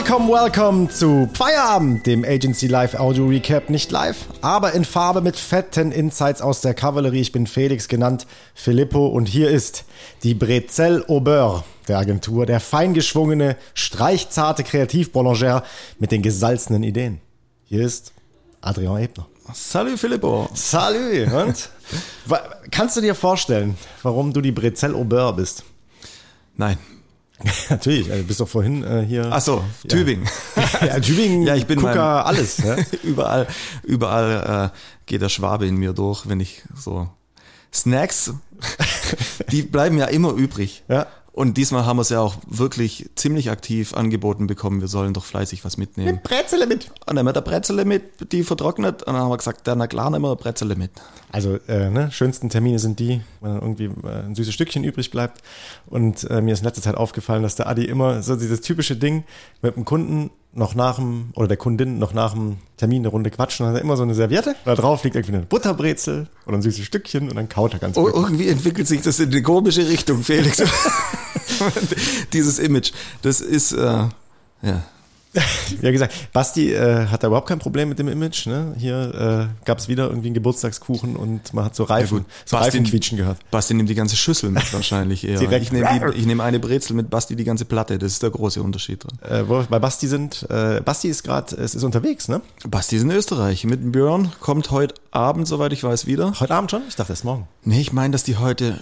Welcome, welcome zu Feierabend, dem Agency Live Audio Recap. Nicht live, aber in Farbe mit fetten Insights aus der Kavallerie. Ich bin Felix, genannt Filippo, und hier ist die Brezel au Beurre der Agentur, der feingeschwungene, streichzarte Kreativboulanger mit den gesalzenen Ideen. Hier ist Adrian Ebner. Salut Filippo. Salut. Und? Kannst du dir vorstellen, warum du die Brezel au Beurre bist? Nein. Natürlich, du bist doch vorhin äh, hier. Ach so, Tübingen. Ja, ja Tübingen, ja, ich bin Kuka, mein, alles. Ja? überall, überall äh, geht der Schwabe in mir durch, wenn ich so Snacks, die bleiben ja immer übrig. Ja. Und diesmal haben wir es ja auch wirklich ziemlich aktiv angeboten bekommen, wir sollen doch fleißig was mitnehmen. Nimm Brezele mit. Und dann haben wir der Brezele mit, die vertrocknet. Und dann haben wir gesagt, na klar, nehmen wir Brezele mit. Also, äh, ne, schönsten Termine sind die, wenn dann irgendwie äh, ein süßes Stückchen übrig bleibt. Und äh, mir ist in letzter Zeit aufgefallen, dass der Adi immer so dieses typische Ding mit dem Kunden noch nach dem, oder der Kundin noch nach dem Termin eine Runde quatschen, dann hat er immer so eine Serviette. Da drauf liegt irgendwie eine Butterbrezel oder ein süßes Stückchen und dann kaut er ganz oh, gut. Irgendwie entwickelt sich das in eine komische Richtung, Felix. Dieses Image. Das ist, äh, ja. Wie gesagt, Basti äh, hat da überhaupt kein Problem mit dem Image. Ne? Hier äh, gab es wieder irgendwie einen Geburtstagskuchen und man hat so Reifen, Ja, so Basti- Reifen quietschen gehört. Basti nimmt die ganze Schüssel mit wahrscheinlich eher. Ich nehme nehm eine Brezel mit Basti die ganze Platte. Das ist der große Unterschied drin. Äh, wo wir bei Basti sind, äh, Basti ist gerade, es ist unterwegs, ne? Basti ist in Österreich. Mit Björn kommt heute Abend, soweit ich weiß, wieder. Heute Abend schon? Ich dachte erst morgen. Nee, ich meine, dass die heute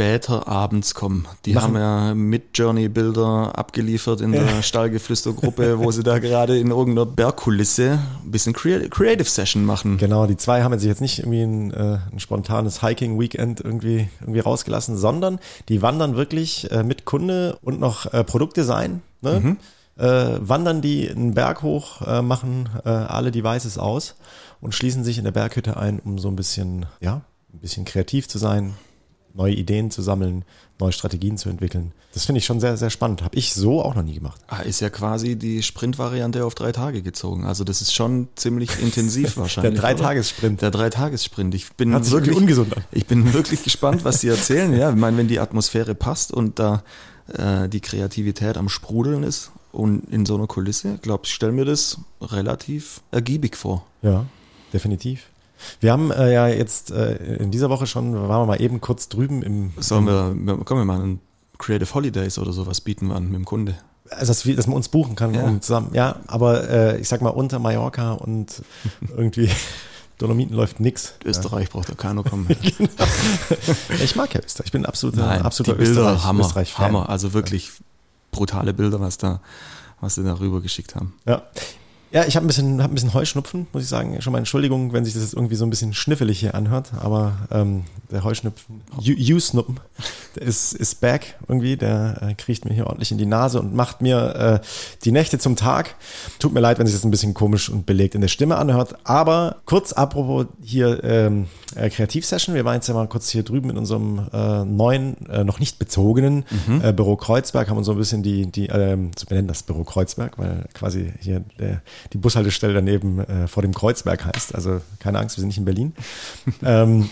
später abends kommen. Die Machen- haben ja mit Journey-Bilder abgeliefert in der Stallgeflüstergruppe, wo sie da gerade in irgendeiner Bergkulisse ein bisschen Crea- Creative Session machen. Genau, die zwei haben sich jetzt nicht irgendwie ein, äh, ein spontanes Hiking-Weekend irgendwie, irgendwie rausgelassen, sondern die wandern wirklich äh, mit Kunde und noch äh, Produktdesign, ne? Äh, wandern die einen Berg hoch, machen alle Devices aus und schließen sich in der Berghütte ein, um so ein bisschen, ja, ein bisschen kreativ zu sein, neue Ideen zu sammeln, neue Strategien zu entwickeln. Das finde ich schon sehr, sehr spannend. Habe ich so auch noch nie gemacht. Ah, ist ja quasi die Sprint-Variante auf drei Tage gezogen. Also das ist schon ziemlich intensiv wahrscheinlich. Der? Dreitagessprint. Der Dreitagessprint. Ich bin Hat sich wirklich irgendwie ungesund an. Ich bin wirklich gespannt, was Sie erzählen. Ja, ich meine, wenn die Atmosphäre passt und da äh, die Kreativität am Sprudeln ist und in so einer Kulisse, glaube ich, stelle mir das relativ ergiebig vor. Ja, definitiv. Wir haben äh, ja jetzt äh, in dieser Woche schon, waren wir mal eben kurz drüben im, Sollen wir, kommen wir mal einen Creative Holidays oder sowas bieten wir an mit dem Kunde. also dass, wir, dass man uns buchen kann Ja. um zusammen. Ja, aber äh, ich sag mal unter Mallorca und irgendwie Dolomiten läuft nix. Österreich braucht ja keiner kommen. Ich mag ja Österreich. Ich bin ein absoluter, Nein, absoluter die Bilder, Österreich, Hammer, Österreich-Fan. Hammer. Also wirklich brutale Bilder, was da, was sie da rüber geschickt haben. Ja. Ja, ich habe ein bisschen, hab ein bisschen Heuschnupfen, muss ich sagen. Schon mal Entschuldigung, wenn sich das jetzt irgendwie so ein bisschen schniffelig hier anhört, aber ähm, der Heuschnupfen, You-Snuppen, der ist, ist back irgendwie, der äh, kriecht mir hier ordentlich in die Nase und macht mir äh, die Nächte zum Tag. Tut mir leid, wenn sich das ein bisschen komisch und belegt in der Stimme anhört, aber kurz apropos hier ähm, äh, Kreativsession, wir waren jetzt ja mal kurz hier drüben in unserem äh, neuen, äh, noch nicht bezogenen äh, Büro Kreuzberg, haben uns so ein bisschen die, die ähm, so benennen das Büro Kreuzberg, weil quasi hier der, die Bushaltestelle daneben äh, vor dem Kreuzberg heißt. Also keine Angst, wir sind nicht in Berlin. ähm,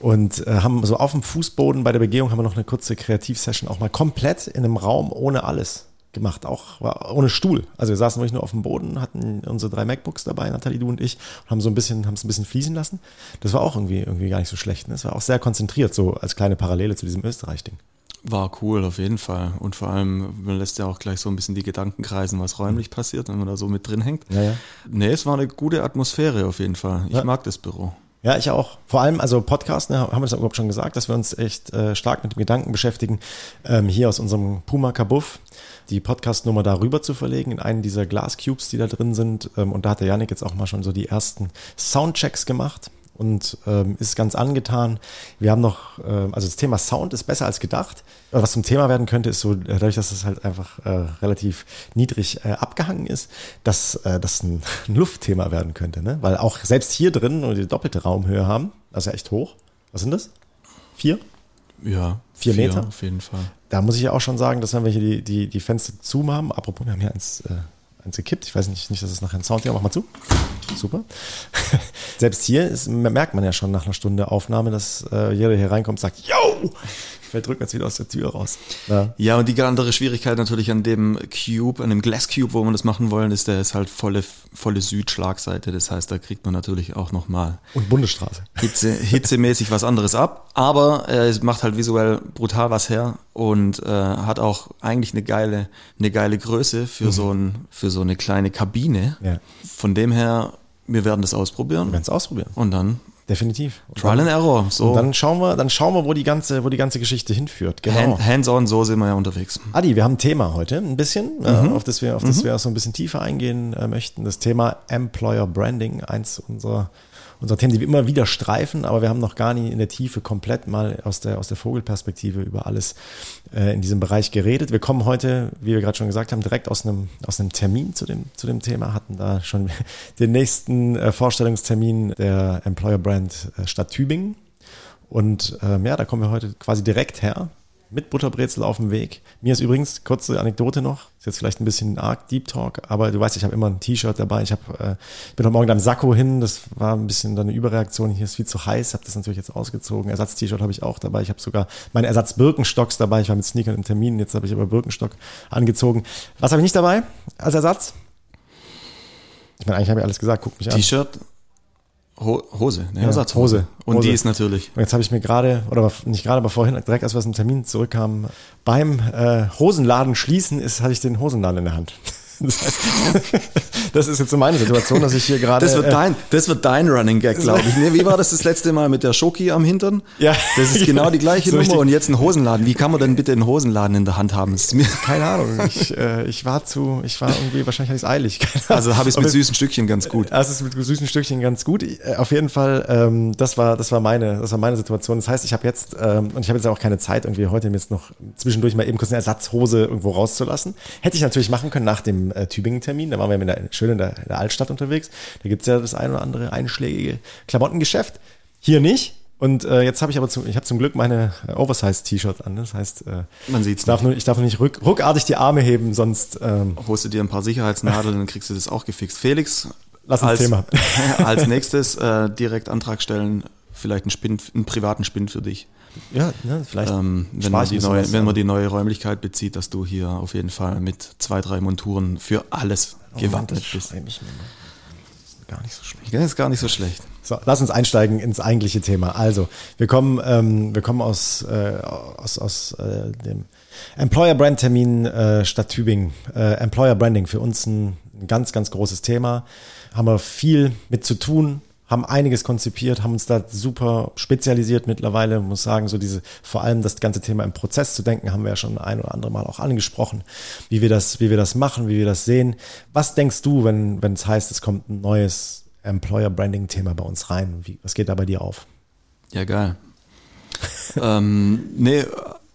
und äh, haben so auf dem Fußboden bei der Begehung haben wir noch eine kurze Kreativsession auch mal komplett in einem Raum ohne alles gemacht, auch ohne Stuhl. Also wir saßen wirklich nur auf dem Boden, hatten unsere drei MacBooks dabei, Nathalie, du und ich, und haben so ein bisschen, haben es ein bisschen fließen lassen. Das war auch irgendwie, irgendwie gar nicht so schlecht. Ne? Das war auch sehr konzentriert, so als kleine Parallele zu diesem Österreich-Ding. War cool, auf jeden Fall. Und vor allem, man lässt ja auch gleich so ein bisschen die Gedanken kreisen, was räumlich passiert, wenn man da so mit drin hängt. Ja, ja. Nee, es war eine gute Atmosphäre auf jeden Fall. Ich Ja. mag das Büro. Ja, ich auch. Vor allem, also Podcast, ne, haben wir das überhaupt schon gesagt, dass wir uns echt äh, stark mit dem Gedanken beschäftigen, ähm, hier aus unserem Puma Kabuff die Podcast-Nummer darüber zu verlegen in einen dieser Glascubes, die da drin sind. Ähm, und da hat der Janik jetzt auch mal schon so die ersten Soundchecks gemacht und ähm, ist ganz angetan. Wir haben noch, ähm, also das Thema Sound ist besser als gedacht. Aber was zum Thema werden könnte, ist so, äh, dadurch, dass es halt einfach äh, relativ niedrig äh, abgehangen ist, dass äh, das ein, ein Luftthema werden könnte. Ne? Weil auch selbst hier drin, wir die doppelte Raumhöhe haben, das ist ja echt hoch. Was sind das? Vier? Ja. Vier Meter? Auf jeden Fall. Da muss ich ja auch schon sagen, dass wenn wir hier die, die, die Fenster zu haben, apropos, wir haben hier eins, äh, eins gekippt, ich weiß nicht, nicht, dass es nachher ein Sound hier, mach mal zu. Super. Selbst hier ist, merkt man ja schon nach einer Stunde Aufnahme, dass äh, jeder hier reinkommt und sagt, yo, fällt rückwärts wieder aus der Tür raus. Ja. ja, und die andere Schwierigkeit natürlich an dem Cube, an dem Glass Cube, wo wir das machen wollen, ist, der ist halt volle, volle Südschlagseite. Das heißt, da kriegt man natürlich auch nochmal. Und Bundesstraße. Hitze, hitzemäßig was anderes ab. Aber äh, es macht halt visuell brutal was her und äh, hat auch eigentlich eine geile, eine geile Größe für mhm. so ein, für so eine kleine Kabine. Ja. Von dem her, wir werden das ausprobieren. Wir werden es ausprobieren. Und dann Definitiv. Und Trial dann, and Error. So. Und dann schauen wir, dann schauen wir, wo die ganze, wo die ganze Geschichte hinführt. Genau. Hands-on, so sind wir ja unterwegs. Adi, wir haben ein Thema heute, ein bisschen, mhm. äh, auf das wir, auf das mhm. wir auch so ein bisschen tiefer eingehen äh, möchten. Das Thema Employer Branding, eins unserer unser Themen, die wir immer wieder streifen, aber wir haben noch gar nie in der Tiefe komplett mal aus der, aus der Vogelperspektive über alles äh, in diesem Bereich geredet. Wir kommen heute, wie wir gerade schon gesagt haben, direkt aus einem, aus einem Termin zu dem, zu dem Thema, hatten da schon den nächsten äh, Vorstellungstermin der Employer Brand äh, Stadt Tübingen. Und ähm, ja, da kommen wir heute quasi direkt her mit Butterbrezel auf dem Weg. Mir ist übrigens, kurze Anekdote noch, ist jetzt vielleicht ein bisschen arg Deep Talk, aber du weißt, ich habe immer ein T-Shirt dabei. Ich hab, äh, bin heute Morgen am Sakko hin, das war ein bisschen dann eine Überreaktion. Hier ist viel zu heiß, habe das natürlich jetzt ausgezogen. Ersatz-T-Shirt habe ich auch dabei. Ich habe sogar meine Ersatz-Birkenstocks dabei. Ich war mit Sneakern im Termin, jetzt habe ich aber Birkenstock angezogen. Was habe ich nicht dabei als Ersatz? Ich meine, eigentlich habe ich alles gesagt, guck mich an. T-Shirt, Hose, ne? Ja, Ersatzhose. Und Hose. die ist natürlich. Und jetzt habe ich mir gerade, oder nicht gerade, aber vorhin, direkt als wir aus dem Termin zurückkamen, beim äh, Hosenladen schließen, ist, hatte ich den Hosenladen in der Hand. Das, heißt, das ist jetzt so meine Situation, dass ich hier gerade. Das wird äh, dein, das wird dein Running Gag, glaube ich. Nee, wie war das das letzte Mal mit der Schoki am Hintern? Ja. Das ist genau die gleiche so Nummer und jetzt ein Hosenladen. Wie kann man denn bitte einen Hosenladen in der Hand haben? Keine Ahnung. Ich, äh, ich war zu, ich war irgendwie, wahrscheinlich hatte ich es eilig. Also habe ich es mit süßen Stückchen ganz gut. Das ist mit süßen Stückchen ganz gut. Auf jeden Fall, ähm, das war, das war meine, das war meine Situation. Das heißt, ich habe jetzt, ähm, und ich habe jetzt auch keine Zeit, irgendwie heute mir jetzt noch zwischendurch mal eben kurz eine Ersatzhose irgendwo rauszulassen. Hätte ich natürlich machen können nach dem äh, Tübingen-Termin. Da waren wir in der, schön in der, in der Altstadt unterwegs. Da gibt's ja das ein oder andere einschlägige Klamottengeschäft. Hier nicht. Und äh, jetzt habe ich aber zum, ich habe zum Glück meine äh, Oversize-T-Shirt an. Das heißt, äh, man sieht's. Darf nur, ich darf nur nicht ruck, ruckartig die Arme heben, sonst ähm, holst du dir ein paar Sicherheitsnadeln, dann kriegst du das auch gefixt. Felix, lass uns als, Thema. als nächstes äh, direkt Antrag stellen, vielleicht einen Spinn, einen privaten Spinn für dich. Ja, ne, vielleicht. Ähm, wenn, man die neue, wenn man die neue Räumlichkeit bezieht, dass du hier auf jeden Fall mit zwei, drei Monturen für alles oh, gewappnet bist. Ich mir mal gar nicht so schlecht. Ja, ist gar nicht so schlecht. So, lass uns einsteigen ins eigentliche Thema. Also, wir kommen, ähm, wir kommen aus, äh, aus, aus äh, dem Employer Brand Termin äh, Stadt Tübingen. Äh, Employer Branding für uns ein, ein ganz, ganz großes Thema. Haben wir viel mit zu tun haben einiges konzipiert, haben uns da super spezialisiert mittlerweile, muss sagen, so diese, vor allem das ganze Thema im Prozess zu denken, haben wir ja schon ein oder andere Mal auch angesprochen, wie wir das, wie wir das machen, wie wir das sehen. Was denkst du, wenn, wenn es heißt, es kommt ein neues Employer Branding Thema bei uns rein? Wie, was geht da bei dir auf? Ja, geil. ähm, nee,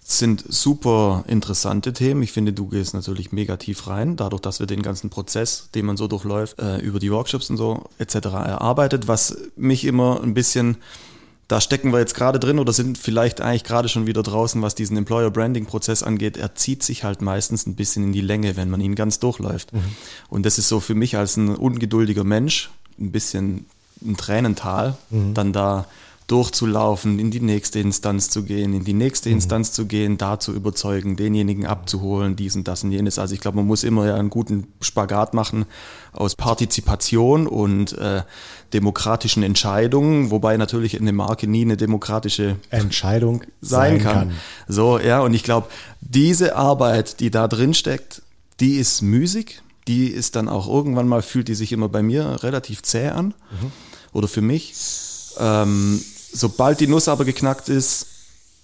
sind super interessante Themen. Ich finde, du gehst natürlich mega tief rein, dadurch, dass wir den ganzen Prozess, den man so durchläuft, äh, über die Workshops und so etc. erarbeitet, was mich immer ein bisschen da stecken wir jetzt gerade drin oder sind vielleicht eigentlich gerade schon wieder draußen, was diesen Employer Branding Prozess angeht. Er zieht sich halt meistens ein bisschen in die Länge, wenn man ihn ganz durchläuft. Mhm. Und das ist so für mich als ein ungeduldiger Mensch ein bisschen ein Tränental, mhm. dann da durchzulaufen, in die nächste Instanz zu gehen, in die nächste mhm. Instanz zu gehen, da zu überzeugen, denjenigen abzuholen, dies und das und jenes. Also ich glaube, man muss immer ja einen guten Spagat machen aus Partizipation und äh, demokratischen Entscheidungen, wobei natürlich eine Marke nie eine demokratische Entscheidung sein, sein kann. kann. So, ja, und ich glaube, diese Arbeit, die da drin steckt, die ist müßig, die ist dann auch irgendwann mal, fühlt die sich immer bei mir relativ zäh an. Mhm. Oder für mich. Ähm, sobald die Nuss aber geknackt ist,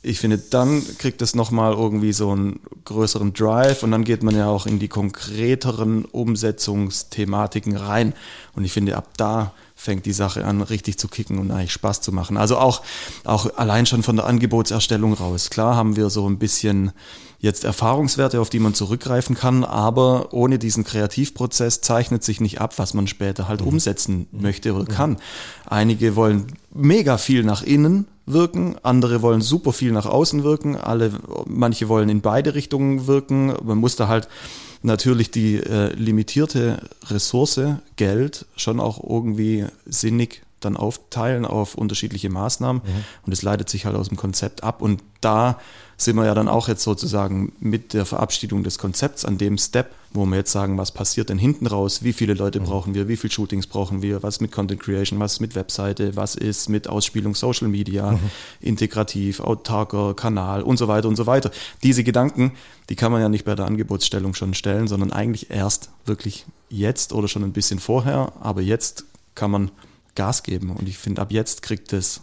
ich finde, dann kriegt es nochmal irgendwie so einen größeren Drive und dann geht man ja auch in die konkreteren Umsetzungsthematiken rein. Und ich finde, ab da fängt die Sache an, richtig zu kicken und eigentlich Spaß zu machen. Also auch, auch allein schon von der Angebotserstellung raus. Klar haben wir so ein bisschen jetzt Erfahrungswerte, auf die man zurückgreifen kann, aber ohne diesen Kreativprozess zeichnet sich nicht ab, was man später halt mhm. umsetzen möchte oder kann. Einige wollen mega viel nach innen wirken, andere wollen super viel nach außen wirken, alle, manche wollen in beide Richtungen wirken. Man muss da halt natürlich die äh, limitierte Ressource Geld schon auch irgendwie sinnig dann aufteilen auf unterschiedliche Maßnahmen mhm. und es leitet sich halt aus dem Konzept ab und da sind wir ja dann auch jetzt sozusagen mit der Verabschiedung des Konzepts an dem Step, wo wir jetzt sagen, was passiert denn hinten raus, wie viele Leute mhm. brauchen wir, wie viele Shootings brauchen wir, was mit Content Creation, was mit Webseite, was ist mit Ausspielung Social Media, mhm. integrativ, autarker Kanal und so weiter und so weiter. Diese Gedanken, die kann man ja nicht bei der Angebotsstellung schon stellen, sondern eigentlich erst wirklich jetzt oder schon ein bisschen vorher, aber jetzt kann man Gas geben und ich finde, ab jetzt kriegt es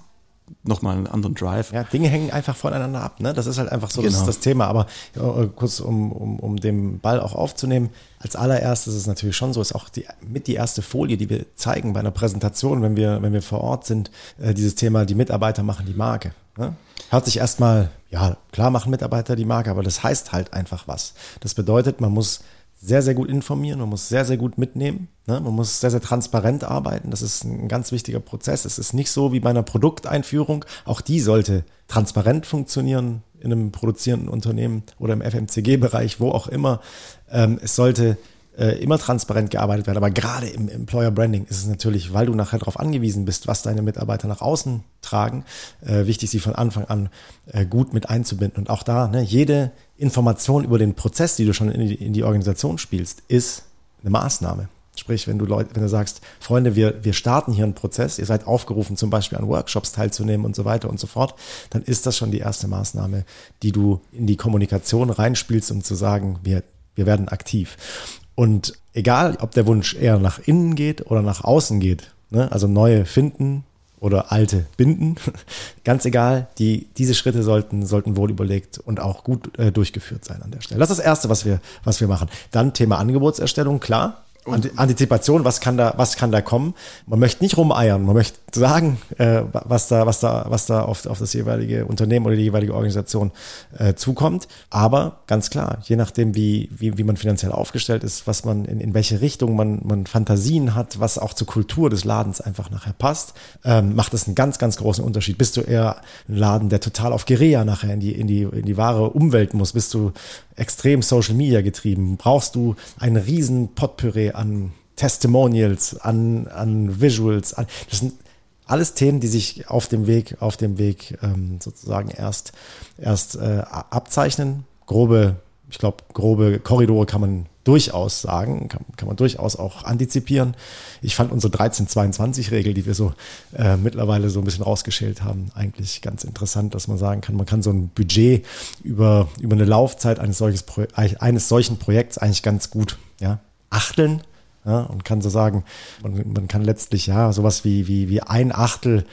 nochmal einen anderen Drive. Ja, Dinge hängen einfach voneinander ab. Ne? Das ist halt einfach so genau. das, das Thema. Aber äh, kurz, um, um, um den Ball auch aufzunehmen, als allererstes ist es natürlich schon so, ist auch die, mit die erste Folie, die wir zeigen bei einer Präsentation, wenn wir, wenn wir vor Ort sind, äh, dieses Thema, die Mitarbeiter machen die Marke. Ne? Hört sich erstmal, ja, klar machen Mitarbeiter die Marke, aber das heißt halt einfach was. Das bedeutet, man muss sehr, sehr gut informieren, man muss sehr, sehr gut mitnehmen, ne? man muss sehr, sehr transparent arbeiten. Das ist ein ganz wichtiger Prozess. Es ist nicht so wie bei einer Produkteinführung. Auch die sollte transparent funktionieren in einem produzierenden Unternehmen oder im FMCG-Bereich, wo auch immer. Ähm, es sollte äh, immer transparent gearbeitet werden. Aber gerade im Employer Branding ist es natürlich, weil du nachher darauf angewiesen bist, was deine Mitarbeiter nach außen tragen, äh, wichtig, sie von Anfang an äh, gut mit einzubinden. Und auch da, ne, jede Information über den Prozess, die du schon in die, in die Organisation spielst, ist eine Maßnahme. Sprich, wenn du Leute, wenn du sagst, Freunde, wir, wir starten hier einen Prozess, ihr seid aufgerufen, zum Beispiel an Workshops teilzunehmen und so weiter und so fort, dann ist das schon die erste Maßnahme, die du in die Kommunikation reinspielst, um zu sagen, wir, wir werden aktiv. Und egal, ob der Wunsch eher nach innen geht oder nach außen geht, ne? also neue finden oder alte binden, ganz egal, die, diese Schritte sollten, sollten wohl überlegt und auch gut äh, durchgeführt sein an der Stelle. Das ist das Erste, was wir, was wir machen. Dann Thema Angebotserstellung, klar. Antizipation, was kann da, was kann da kommen? Man möchte nicht rumeiern, man möchte sagen, äh, was da, was da, was da auf, auf das jeweilige Unternehmen oder die jeweilige Organisation äh, zukommt. Aber ganz klar, je nachdem, wie, wie, wie man finanziell aufgestellt ist, was man in, in welche Richtung man, man Fantasien hat, was auch zur Kultur des Ladens einfach nachher passt, ähm, macht das einen ganz, ganz großen Unterschied. Bist du eher ein Laden, der total auf Gerea nachher in die, in die, in die wahre Umwelt muss? Bist du extrem Social Media getrieben? Brauchst du einen riesen An Testimonials, an, an Visuals? An, das sind alles Themen, die sich auf dem Weg, auf dem Weg ähm, sozusagen erst, erst äh, abzeichnen. Grobe, ich glaube, grobe Korridore kann man durchaus sagen, kann, kann man durchaus auch antizipieren. Ich fand unsere 1322-Regel, die wir so äh, mittlerweile so ein bisschen rausgeschält haben, eigentlich ganz interessant, dass man sagen kann, man kann so ein Budget über, über eine Laufzeit eines, solches Pro eines solchen Projekts eigentlich ganz gut ja, achteln. Ja, und kann so sagen, man, man kann letztlich ja sowas wie, wie, wie ein Achtel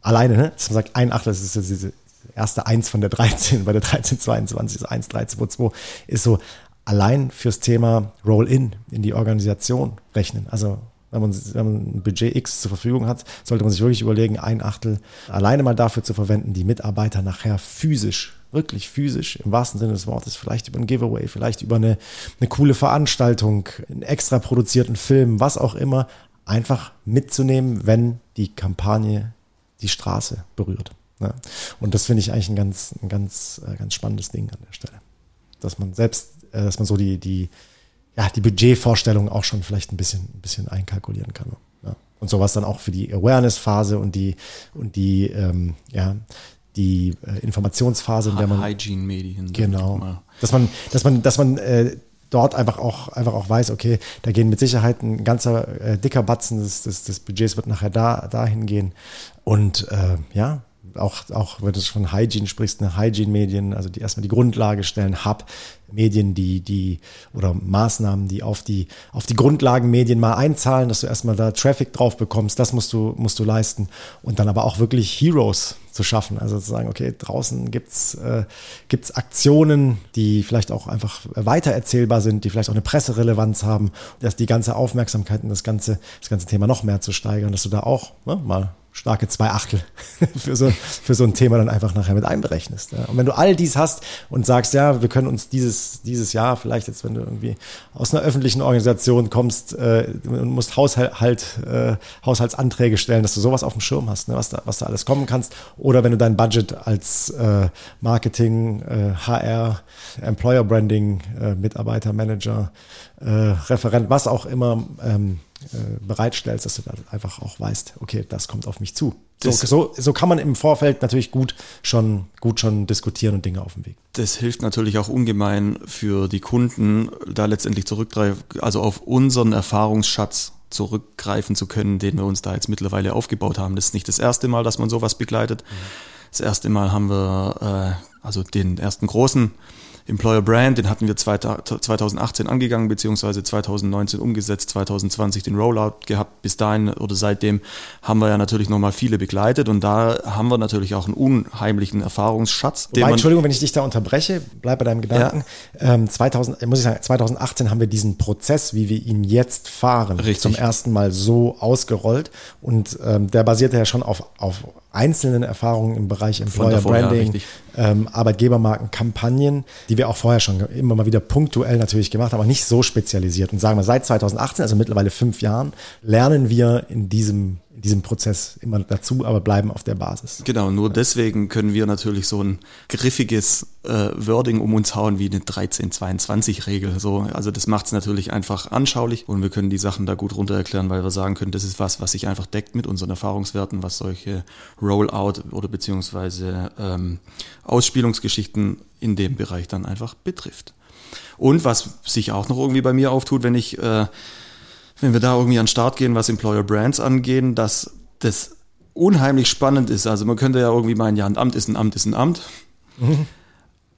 alleine, ne? man sagt, ein Achtel, das ist diese erste Eins von der 13, bei der 1322 ist 1, 1322, ist so allein fürs Thema Roll-in in die Organisation rechnen. Also wenn man, wenn man ein Budget X zur Verfügung hat, sollte man sich wirklich überlegen, ein Achtel alleine mal dafür zu verwenden, die Mitarbeiter nachher physisch, wirklich physisch, im wahrsten Sinne des Wortes, vielleicht über ein Giveaway, vielleicht über eine, eine coole Veranstaltung, einen extra produzierten Film, was auch immer, einfach mitzunehmen, wenn die Kampagne die Straße berührt. Ne? Und das finde ich eigentlich ein ganz, ein ganz, äh, ganz spannendes Ding an der Stelle. Dass man selbst äh, dass man so die, die, ja, die Budgetvorstellung auch schon vielleicht ein bisschen, ein bisschen einkalkulieren kann. Ja. Und sowas dann auch für die Awareness-Phase und die, und die, ähm, ja, die äh, Informationsphase, in der man. Hygiene-Medien. Genau. Dass man, dass man, dass man äh, dort einfach auch, einfach auch weiß, okay, da gehen mit Sicherheit ein ganzer äh, dicker Batzen des, des, des Budgets wird nachher da, dahin gehen. Und äh, ja, auch, auch wenn du von Hygiene sprichst, eine Hygiene-Medien, also die erstmal die Grundlage stellen, Hub, Medien, die, die, oder Maßnahmen, die auf die, auf die Grundlagenmedien mal einzahlen, dass du erstmal da Traffic drauf bekommst, das musst du, musst du leisten. Und dann aber auch wirklich Heroes zu schaffen. Also zu sagen, okay, draußen gibt's äh, gibt's Aktionen, die vielleicht auch einfach weitererzählbar sind, die vielleicht auch eine Presserelevanz haben, dass die ganze Aufmerksamkeit und das ganze, das ganze Thema noch mehr zu steigern, dass du da auch ne, mal starke zwei Achtel für so, für so ein Thema dann einfach nachher mit einberechnest. Ja. Und wenn du all dies hast und sagst, ja, wir können uns dieses, dieses Jahr vielleicht jetzt, wenn du irgendwie aus einer öffentlichen Organisation kommst äh, und musst Haushalt, äh, Haushaltsanträge stellen, dass du sowas auf dem Schirm hast, ne, was, da, was da alles kommen kannst. Oder wenn du dein Budget als äh, Marketing, äh, HR, Employer Branding, äh, Mitarbeiter, Manager, äh, Referent, was auch immer, ähm, äh, bereitstellst, dass du da einfach auch weißt, okay, das kommt auf mich zu. So, so, so kann man im Vorfeld natürlich gut schon, gut schon diskutieren und Dinge auf dem Weg. Das hilft natürlich auch ungemein für die Kunden, da letztendlich zurückgreifen, also auf unseren Erfahrungsschatz zurückgreifen zu können, den wir uns da jetzt mittlerweile aufgebaut haben. Das ist nicht das erste Mal, dass man sowas begleitet. Das erste Mal haben wir äh, also den ersten großen Employer Brand, den hatten wir 2018 angegangen, beziehungsweise 2019 umgesetzt, 2020 den Rollout gehabt. Bis dahin oder seitdem haben wir ja natürlich nochmal viele begleitet und da haben wir natürlich auch einen unheimlichen Erfahrungsschatz. Wobei, Entschuldigung, wenn ich dich da unterbreche, bleib bei deinem Gedanken. Ja. Ähm, 2000, muss ich sagen, 2018 haben wir diesen Prozess, wie wir ihn jetzt fahren, Richtig. zum ersten Mal so ausgerollt und ähm, der basierte ja schon auf, auf einzelnen Erfahrungen im Bereich Employer davor, Branding, ja, ähm, Arbeitgebermarken, Kampagnen, die wir auch vorher schon immer mal wieder punktuell natürlich gemacht haben, aber nicht so spezialisiert. Und sagen wir, seit 2018, also mittlerweile fünf Jahren, lernen wir in diesem diesem Prozess immer dazu, aber bleiben auf der Basis. Genau, nur deswegen können wir natürlich so ein griffiges äh, Wording um uns hauen wie eine 1322-Regel. So, also das macht es natürlich einfach anschaulich und wir können die Sachen da gut runter erklären, weil wir sagen können, das ist was, was sich einfach deckt mit unseren Erfahrungswerten, was solche Rollout oder beziehungsweise ähm, Ausspielungsgeschichten in dem Bereich dann einfach betrifft. Und was sich auch noch irgendwie bei mir auftut, wenn ich äh, wenn wir da irgendwie an den Start gehen, was Employer Brands angehen, dass das unheimlich spannend ist. Also man könnte ja irgendwie meinen, ja, ein Amt ist ein Amt ist ein Amt. Mhm.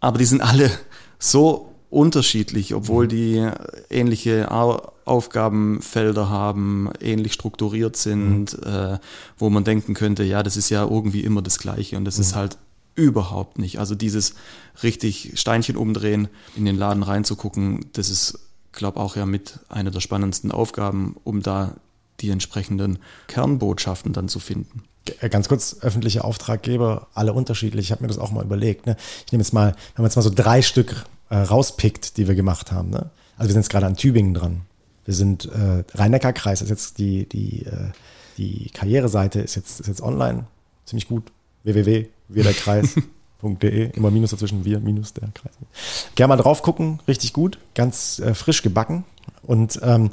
Aber die sind alle so unterschiedlich, obwohl die ähnliche Aufgabenfelder haben, ähnlich strukturiert sind, mhm. äh, wo man denken könnte, ja, das ist ja irgendwie immer das Gleiche und das mhm. ist halt überhaupt nicht. Also dieses richtig Steinchen umdrehen, in den Laden reinzugucken, das ist glaube auch ja mit einer der spannendsten Aufgaben, um da die entsprechenden Kernbotschaften dann zu finden. Äh, ganz kurz, öffentliche Auftraggeber, alle unterschiedlich. Ich habe mir das auch mal überlegt. Ne? Ich nehme jetzt mal, wenn man jetzt mal so drei Stück äh, rauspickt, die wir gemacht haben. Ne? Also wir sind jetzt gerade an Tübingen dran. Wir sind äh, Rhein-Neckar-Kreis, ist jetzt die, die, äh, die Karriereseite ist jetzt, ist jetzt online, ziemlich gut. www, wir der Kreis. De, immer Minus dazwischen, wir, Minus, der Kreis. Gerne mal drauf gucken, richtig gut, ganz äh, frisch gebacken. Und ähm,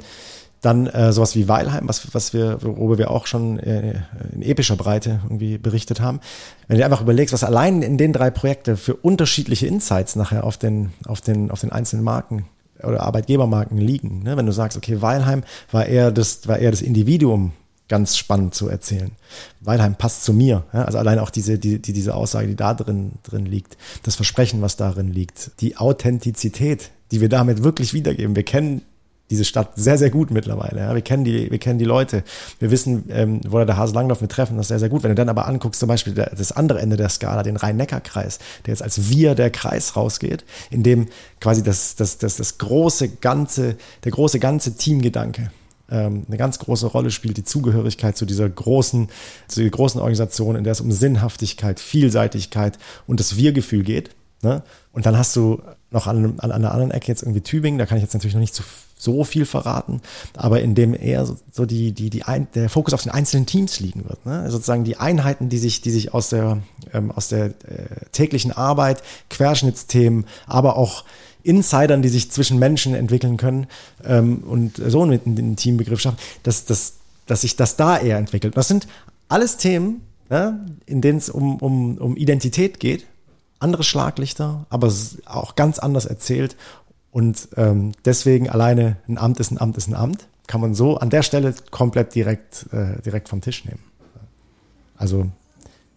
dann äh, sowas wie Weilheim, was, was wir, worüber wir auch schon äh, in epischer Breite irgendwie berichtet haben. Wenn du einfach überlegst, was allein in den drei Projekten für unterschiedliche Insights nachher auf den, auf den, auf den einzelnen Marken oder Arbeitgebermarken liegen. Ne? Wenn du sagst, okay, Weilheim war eher das, war eher das Individuum, ganz spannend zu erzählen. Weilheim passt zu mir. Ja? Also allein auch diese, die, die, diese Aussage, die da drin, drin liegt, das Versprechen, was darin liegt, die Authentizität, die wir damit wirklich wiedergeben. Wir kennen diese Stadt sehr, sehr gut mittlerweile. Ja? Wir, kennen die, wir kennen die Leute. Wir wissen, ähm, wo der Hase Langlauf, wir treffen das sehr, sehr gut. Wenn du dann aber anguckst, zum Beispiel der, das andere Ende der Skala, den Rhein-Neckar-Kreis, der jetzt als wir der Kreis rausgeht, in dem quasi das, das, das, das große ganze, der große ganze Teamgedanke ähm, eine ganz große Rolle spielt, die Zugehörigkeit zu dieser großen, zu dieser großen Organisation, in der es um Sinnhaftigkeit, Vielseitigkeit und das Wir-Gefühl geht. Ne? Und dann hast du noch an, an einer anderen Ecke jetzt irgendwie Tübingen, da kann ich jetzt natürlich noch nicht so, so viel verraten, aber in dem eher so, so die, die, die ein, der Fokus auf den einzelnen Teams liegen wird. Ne? Also sozusagen die Einheiten, die sich, die sich aus der, ähm, aus der äh, täglichen Arbeit, Querschnittsthemen, aber auch Insidern, die sich zwischen Menschen entwickeln können ähm, und so einen, einen Teambegriff schaffen, dass, dass, dass sich das da eher entwickelt. Das sind alles Themen, ja, in denen es um, um, um Identität geht, andere Schlaglichter, aber auch ganz anders erzählt. Und ähm, deswegen alleine ein Amt ist ein Amt ist ein Amt, kann man so an der Stelle komplett direkt, äh, direkt vom Tisch nehmen. Also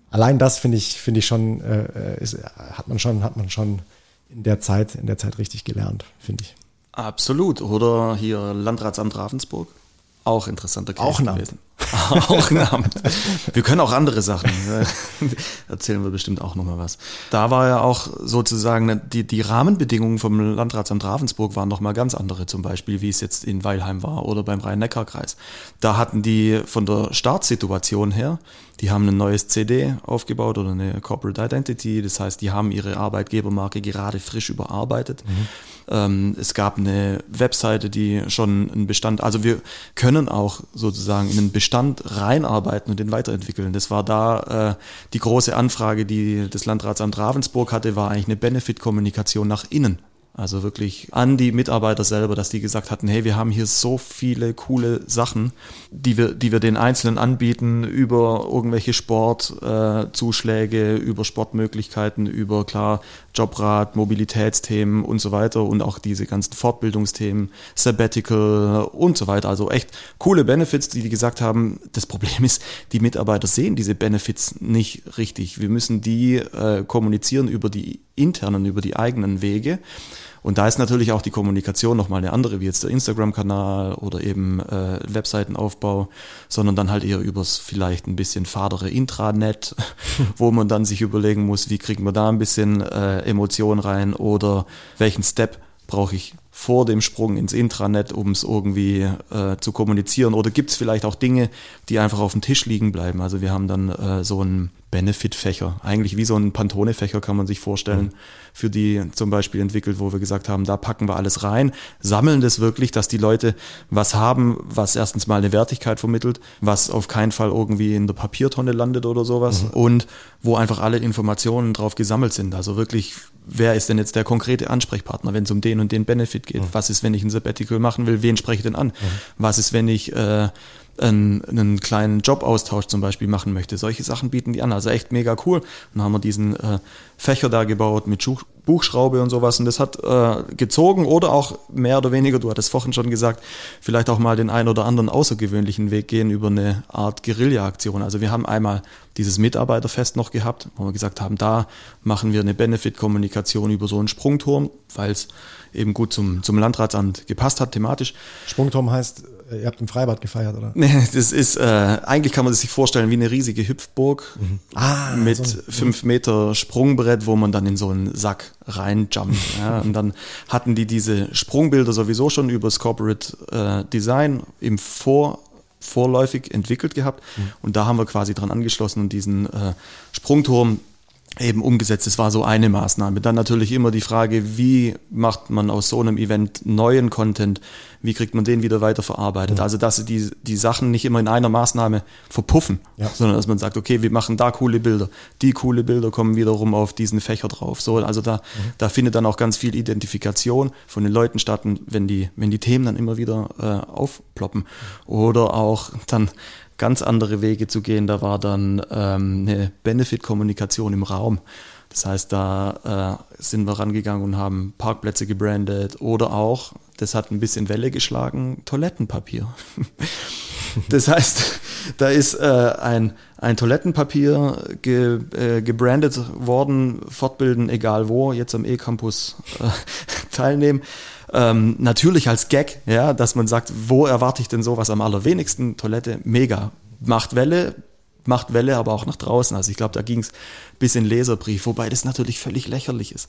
allein das finde ich, finde ich schon, äh, ist, hat man schon, hat man schon in der Zeit, in der Zeit richtig gelernt, finde ich. Absolut. Oder hier Landratsamt Ravensburg. Auch interessanter Case Auch ein Amt. auch ein Amt. Wir können auch andere Sachen. Erzählen wir bestimmt auch nochmal was. Da war ja auch sozusagen, die, die Rahmenbedingungen vom Landratsamt Ravensburg waren nochmal ganz andere, zum Beispiel, wie es jetzt in Weilheim war oder beim Rhein-Neckar-Kreis. Da hatten die von der Startsituation her, die haben ein neues CD aufgebaut oder eine Corporate Identity. Das heißt, die haben ihre Arbeitgebermarke gerade frisch überarbeitet. Mhm. Ähm, es gab eine Webseite, die schon einen Bestand, also wir können auch sozusagen in einen Bestand reinarbeiten und den weiterentwickeln. Das war da äh, die große Anfrage, die das Landratsamt Ravensburg hatte, war eigentlich eine Benefit-Kommunikation nach innen. Also wirklich an die Mitarbeiter selber, dass die gesagt hatten, hey, wir haben hier so viele coole Sachen, die wir, die wir den Einzelnen anbieten, über irgendwelche Sportzuschläge, äh, über Sportmöglichkeiten, über klar Jobrat, Mobilitätsthemen und so weiter und auch diese ganzen Fortbildungsthemen, Sabbatical und so weiter. Also echt coole Benefits, die die gesagt haben. Das Problem ist, die Mitarbeiter sehen diese Benefits nicht richtig. Wir müssen die äh, kommunizieren über die internen, über die eigenen Wege. Und da ist natürlich auch die Kommunikation nochmal eine andere, wie jetzt der Instagram-Kanal oder eben äh, Webseitenaufbau, sondern dann halt eher übers vielleicht ein bisschen fadere Intranet, wo man dann sich überlegen muss, wie kriegen wir da ein bisschen äh, Emotion rein oder welchen Step brauche ich vor dem Sprung ins Intranet, um es irgendwie äh, zu kommunizieren? Oder gibt es vielleicht auch Dinge, die einfach auf dem Tisch liegen bleiben? Also wir haben dann äh, so einen Benefit-Fächer, eigentlich wie so ein Pantone-Fächer kann man sich vorstellen, mhm. für die zum Beispiel entwickelt, wo wir gesagt haben, da packen wir alles rein, sammeln das wirklich, dass die Leute was haben, was erstens mal eine Wertigkeit vermittelt, was auf keinen Fall irgendwie in der Papiertonne landet oder sowas mhm. und wo einfach alle Informationen drauf gesammelt sind. Also wirklich, wer ist denn jetzt der konkrete Ansprechpartner, wenn es um den und den Benefit geht? Mhm. Was ist, wenn ich ein Sabbatical machen will? Wen spreche ich denn an? Mhm. Was ist, wenn ich äh, einen, einen kleinen Jobaustausch zum Beispiel machen möchte. Solche Sachen bieten die an. Also echt mega cool. Dann haben wir diesen äh, Fächer da gebaut mit Schuch Buchschraube und sowas und das hat äh, gezogen oder auch mehr oder weniger, du hattest vorhin schon gesagt, vielleicht auch mal den ein oder anderen außergewöhnlichen Weg gehen über eine Art Guerilla-Aktion. Also wir haben einmal dieses Mitarbeiterfest noch gehabt, wo wir gesagt haben, da machen wir eine Benefit-Kommunikation über so einen Sprungturm, weil es eben gut zum, zum Landratsamt gepasst hat, thematisch. Sprungturm heißt, äh, ihr habt im Freibad gefeiert, oder? Nee, das ist, äh, eigentlich kann man sich vorstellen wie eine riesige Hüpfburg mhm. ah, mit so fünf Meter Sprungbrett, wo man dann in so einen Sack reinjumpt. ja. Und dann hatten die diese Sprungbilder sowieso schon übers Corporate äh, Design im Vor vorläufig entwickelt gehabt. Mhm. Und da haben wir quasi dran angeschlossen und diesen äh, Sprungturm eben umgesetzt. Das war so eine Maßnahme. Dann natürlich immer die Frage, wie macht man aus so einem Event neuen Content? Wie kriegt man den wieder weiterverarbeitet? Mhm. Also, dass die, die Sachen nicht immer in einer Maßnahme verpuffen, ja. sondern dass man sagt, okay, wir machen da coole Bilder. Die coole Bilder kommen wiederum auf diesen Fächer drauf. So, also da, mhm. da findet dann auch ganz viel Identifikation von den Leuten statt, wenn die, wenn die Themen dann immer wieder äh, aufploppen. Oder auch dann ganz andere Wege zu gehen. Da war dann ähm, eine Benefit-Kommunikation im Raum. Das heißt, da äh, sind wir rangegangen und haben Parkplätze gebrandet oder auch, das hat ein bisschen Welle geschlagen, Toilettenpapier. das heißt, da ist äh, ein, ein Toilettenpapier ge, äh, gebrandet worden, fortbilden, egal wo, jetzt am E-Campus äh, teilnehmen. Ähm, natürlich als Gag, ja, dass man sagt, wo erwarte ich denn sowas am allerwenigsten? Toilette, mega. Macht Welle, macht Welle, aber auch nach draußen. Also ich glaube, da ging es bis in Leserbrief, wobei das natürlich völlig lächerlich ist.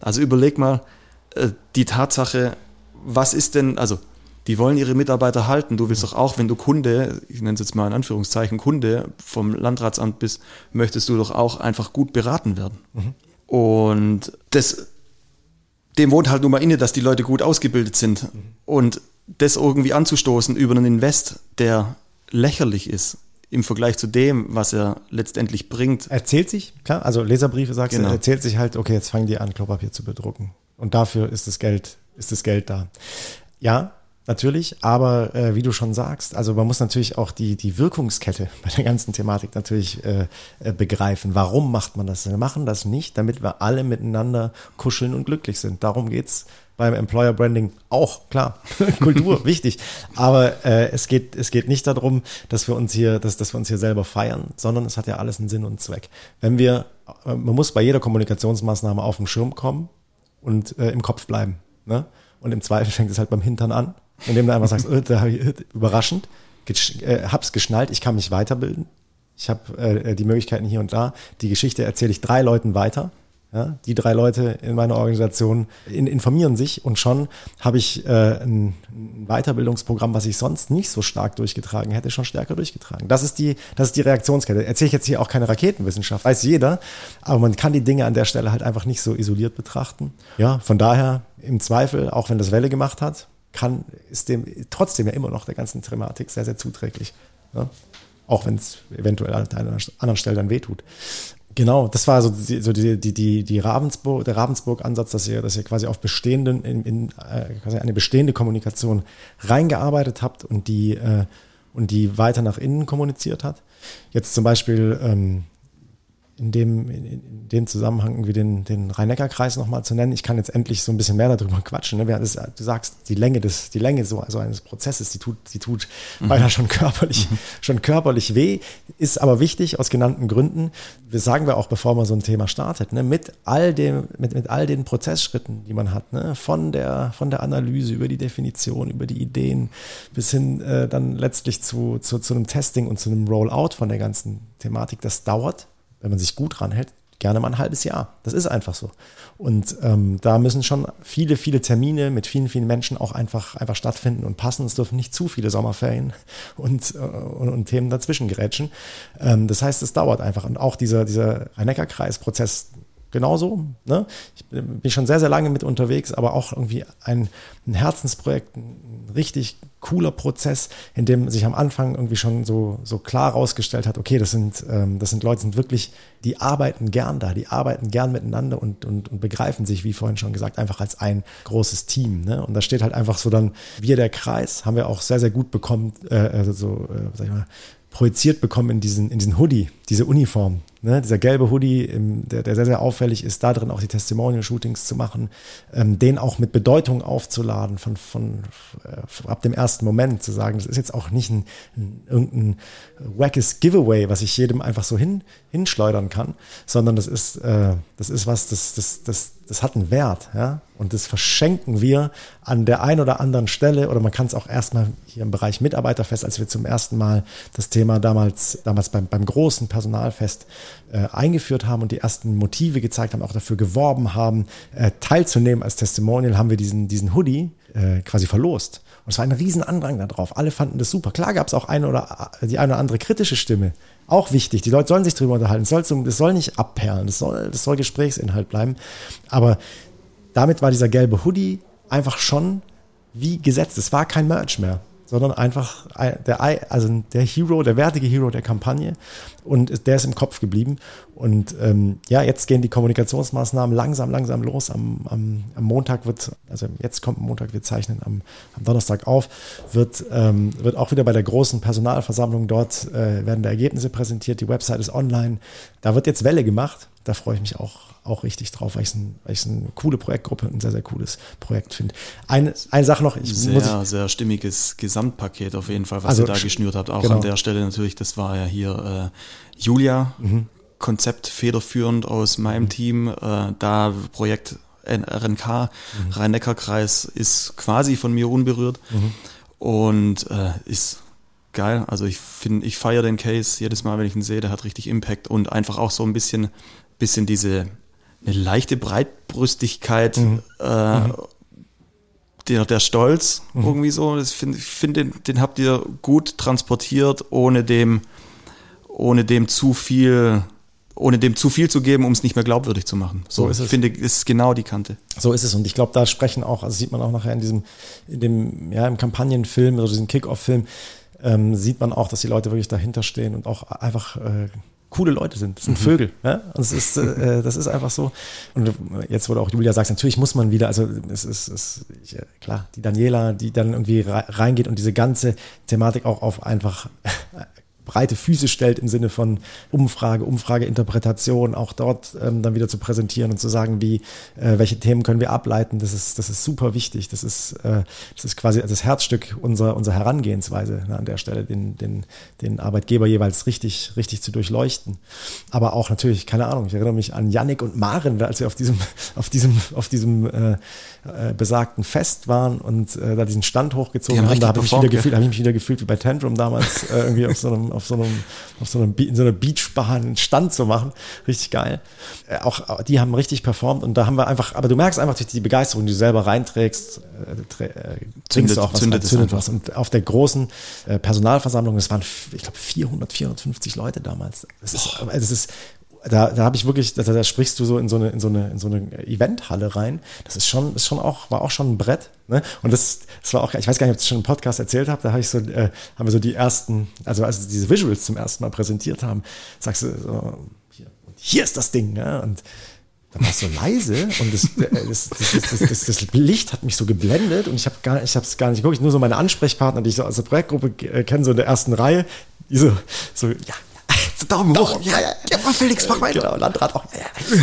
Also überleg mal, äh, die Tatsache, was ist denn, also die wollen ihre Mitarbeiter halten. Du willst doch auch, wenn du Kunde, ich nenne es jetzt mal in Anführungszeichen Kunde vom Landratsamt bist, möchtest du doch auch einfach gut beraten werden. Mhm. Und das dem wohnt halt nun mal inne, dass die Leute gut ausgebildet sind. Mhm. Und das irgendwie anzustoßen über einen Invest, der lächerlich ist im Vergleich zu dem, was er letztendlich bringt. Erzählt sich, klar, also Leserbriefe sagst genau. du, erzählt sich halt, okay, jetzt fangen die an, Klopapier zu bedrucken. Und dafür ist das Geld, ist das Geld da. Ja, natürlich, aber äh, wie du schon sagst, also man muss natürlich auch die, die Wirkungskette bei der ganzen Thematik natürlich äh, äh, begreifen. Warum macht man das? Wir machen das nicht, damit wir alle miteinander kuscheln und glücklich sind. Darum geht's beim Employer Branding auch, klar, Kultur, wichtig. Aber äh, es, geht, es geht nicht darum, dass wir uns hier, dass, dass wir uns hier selber feiern, sondern es hat ja alles einen Sinn und Zweck. Wenn wir, äh, man muss bei jeder Kommunikationsmaßnahme auf den Schirm kommen und äh, im Kopf bleiben. Ne? Und im Zweifel fängt es halt beim Hintern an indem du einfach sagst, äh, da ich, äh, überraschend, äh, hab's geschnallt, ich kann mich weiterbilden. Ich habe äh, die Möglichkeiten hier und da. Die Geschichte erzähle ich drei Leuten weiter. Ja, die drei Leute in meiner Organisation in, informieren sich und schon habe ich äh, ein, ein Weiterbildungsprogramm, was ich sonst nicht so stark durchgetragen hätte, schon stärker durchgetragen. Das ist die, das ist die Reaktionskette. Erzähle ich jetzt hier auch keine Raketenwissenschaft, weiß jeder, aber man kann die Dinge an der Stelle halt einfach nicht so isoliert betrachten. Ja, von daher im Zweifel, auch wenn das Welle gemacht hat, kann, ist dem trotzdem ja immer noch der ganzen Thematik sehr, sehr zuträglich. Ne? Auch wenn es eventuell an einer anderen Stelle dann wehtut. Genau, das war so, die, so die, die, die, die Ravensburg, der Ravensburg-Ansatz, dass ihr, dass ihr quasi auf bestehenden, in, in äh, quasi eine bestehende Kommunikation reingearbeitet habt und die, äh, und die weiter nach innen kommuniziert hat. Jetzt zum Beispiel ähm, in dem, in, dem Zusammenhang irgendwie den, den Rhein-Neckar-Kreis nochmal zu nennen. Ich kann jetzt endlich so ein bisschen mehr darüber quatschen. Ne? Das, du sagst, die Länge des, die Länge so also eines Prozesses, die tut, die tut mhm. beinahe schon körperlich, mhm. schon körperlich weh, ist aber wichtig aus genannten Gründen. Das sagen wir auch, bevor man so ein Thema startet, ne? mit all dem, mit, mit all den Prozessschritten, die man hat, ne? von der, von der Analyse über die Definition, über die Ideen bis hin äh, dann letztlich zu, zu, zu einem Testing und zu einem Rollout von der ganzen Thematik. Das dauert wenn man sich gut ranhält, gerne mal ein halbes Jahr. Das ist einfach so. Und ähm, da müssen schon viele, viele Termine mit vielen, vielen Menschen auch einfach, einfach stattfinden und passen. Es dürfen nicht zu viele Sommerferien und, äh, und, und Themen dazwischen gerätschen. Ähm, das heißt, es dauert einfach. Und auch dieser, dieser Rhein-Neckar-Kreis-Prozess genauso. Ne? Ich bin schon sehr, sehr lange mit unterwegs, aber auch irgendwie ein, ein Herzensprojekt, ein richtig cooler Prozess, in dem sich am Anfang irgendwie schon so, so klar rausgestellt hat, okay, das sind, ähm, das sind Leute, sind wirklich, die arbeiten gern da, die arbeiten gern miteinander und, und, und begreifen sich, wie vorhin schon gesagt, einfach als ein großes Team. Ne? Und da steht halt einfach so dann, wir der Kreis, haben wir auch sehr, sehr gut bekommen, äh, also so, äh, sag ich mal, projiziert bekommen in diesen, in diesen Hoodie, diese Uniform. Ne? Dieser gelbe Hoodie, im, der, der sehr, sehr auffällig ist, da drin auch die Testimonial-Shootings zu machen, ähm, den auch mit Bedeutung aufzuladen, von, von äh, ab dem ersten Moment zu sagen, das ist jetzt auch nicht ein, ein irgendein wackes Giveaway, was ich jedem einfach so hin, hinschleudern kann, sondern das ist, äh, das ist was, das, das, das, das hat einen Wert, ja. Und das verschenken wir an der einen oder anderen Stelle, oder man kann es auch erstmal hier im Bereich Mitarbeiterfest, als wir zum ersten Mal das Thema damals, damals beim, beim großen Personalfest äh, eingeführt haben und die ersten Motive gezeigt haben, auch dafür geworben haben, äh, teilzunehmen als Testimonial, haben wir diesen, diesen Hoodie äh, quasi verlost. Und es war ein riesen Andrang darauf. Alle fanden das super. Klar gab es auch eine oder die eine oder andere kritische Stimme. Auch wichtig. Die Leute sollen sich darüber unterhalten. Das soll, das soll nicht abperlen. Das soll, das soll Gesprächsinhalt bleiben. Aber damit war dieser gelbe Hoodie einfach schon wie gesetzt. Es war kein Merch mehr sondern einfach der, also der Hero, der wertige Hero der Kampagne und der ist im Kopf geblieben. Und ähm, ja, jetzt gehen die Kommunikationsmaßnahmen langsam, langsam los. Am, am, am Montag wird, also jetzt kommt Montag, wir zeichnen am, am Donnerstag auf, wird, ähm, wird auch wieder bei der großen Personalversammlung dort äh, werden da Ergebnisse präsentiert. Die Website ist online. Da wird jetzt Welle gemacht. Da freue ich mich auch auch richtig drauf, weil ich es ein, eine coole Projektgruppe und ein sehr, sehr cooles Projekt finde. Eine, eine Sache noch. Ich, sehr, ich, sehr stimmiges Gesamtpaket auf jeden Fall, was also, ihr da geschnürt habt. Auch genau. an der Stelle natürlich, das war ja hier äh, Julia, mhm. Konzept federführend aus meinem mhm. Team. Äh, da Projekt RNK, mhm. Rhein-Neckar-Kreis, ist quasi von mir unberührt mhm. und äh, ist geil. Also ich finde, ich feiere den Case jedes Mal, wenn ich ihn sehe, der hat richtig Impact und einfach auch so ein bisschen, bisschen diese eine leichte Breitbrüstigkeit, mhm. Äh, mhm. Der, der Stolz mhm. irgendwie so. Das find, ich finde, den, den habt ihr gut transportiert, ohne dem, ohne dem zu viel ohne dem zu viel zu geben, um es nicht mehr glaubwürdig zu machen. So, so ist ich es. finde, ist genau die Kante. So ist es. Und ich glaube, da sprechen auch, also sieht man auch nachher in diesem, in dem, ja, im Kampagnenfilm oder diesem Kick-Off-Film, ähm, sieht man auch, dass die Leute wirklich dahinter stehen und auch einfach äh, coole Leute sind. Das sind mhm. Vögel. Ja? Und es ist, äh, das ist einfach so. Und jetzt, wo du auch Julia sagst, natürlich muss man wieder, also es ist, es, ich, klar, die Daniela, die dann irgendwie reingeht und diese ganze Thematik auch auf einfach breite Füße stellt im Sinne von Umfrage, Umfrageinterpretation, auch dort ähm, dann wieder zu präsentieren und zu sagen, wie, äh, welche Themen können wir ableiten, das ist, das ist super wichtig. Das ist, äh, das ist quasi das Herzstück unserer, unserer Herangehensweise ne, an der Stelle, den, den, den Arbeitgeber jeweils richtig, richtig zu durchleuchten. Aber auch natürlich, keine Ahnung, ich erinnere mich an Yannick und Maren, als wir auf diesem, auf diesem, auf diesem äh, äh, besagten Fest waren und äh, da diesen Stand hochgezogen haben, haben da habe ich mich wieder gefühlt, habe ich mich wieder gefühlt wie bei Tantrum damals äh, irgendwie auf so einem auf so einem, auf so einem, in so einer Beachbar einen Stand zu machen. Richtig geil. Äh, auch die haben richtig performt und da haben wir einfach, aber du merkst einfach durch die Begeisterung, die du selber reinträgst, äh, äh zündet, auch was, zündet, zündet was. Und auf der großen äh, Personalversammlung, das waren, ich glaube, 400, 450 Leute damals. Das ist, das ist da, da habe ich wirklich, da, da sprichst du so in so eine, in so eine, in so eine Eventhalle rein. Das ist schon, ist schon auch, war auch schon ein Brett. Ne? Und das, das war auch, ich weiß gar nicht, ob ich das schon im Podcast erzählt habe, da habe ich so, äh, haben wir so die ersten, also als diese Visuals zum ersten Mal präsentiert haben, sagst du so, hier, hier ist das Ding. Ja? Und dann war es so leise und das, das, das, das, das, Licht hat mich so geblendet und ich habe gar, ich habe es gar nicht geguckt. Nur so meine Ansprechpartner, die ich so aus der Projektgruppe kenne, so in der ersten Reihe, die so, so ja, Daumen hoch. Ja, ja, ja, Felix, mach weiter. Genau, Landrat auch.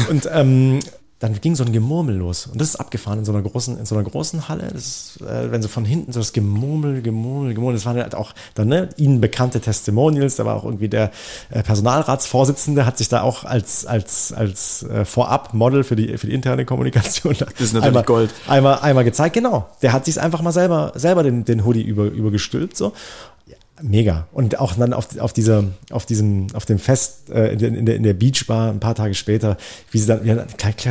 Und ähm, dann ging so ein Gemurmel los. Und das ist abgefahren in so einer großen, in so einer großen Halle. Ist, äh, wenn so von hinten so das Gemurmel, Gemurmel, Gemurmel, das waren halt auch dann, ne, ihnen bekannte Testimonials. Da war auch irgendwie der äh, Personalratsvorsitzende, hat sich da auch als, als, als äh, Vorab-Model für die, für die interne Kommunikation das ist natürlich einmal, Gold. Einmal, einmal gezeigt. Genau. Der hat sich einfach mal selber, selber den, den Hoodie über, übergestülpt, so mega. Und auch dann auf, auf dieser, auf diesem, auf dem Fest äh, in, der, in der Beachbar ein paar Tage später, wie sie dann, ja,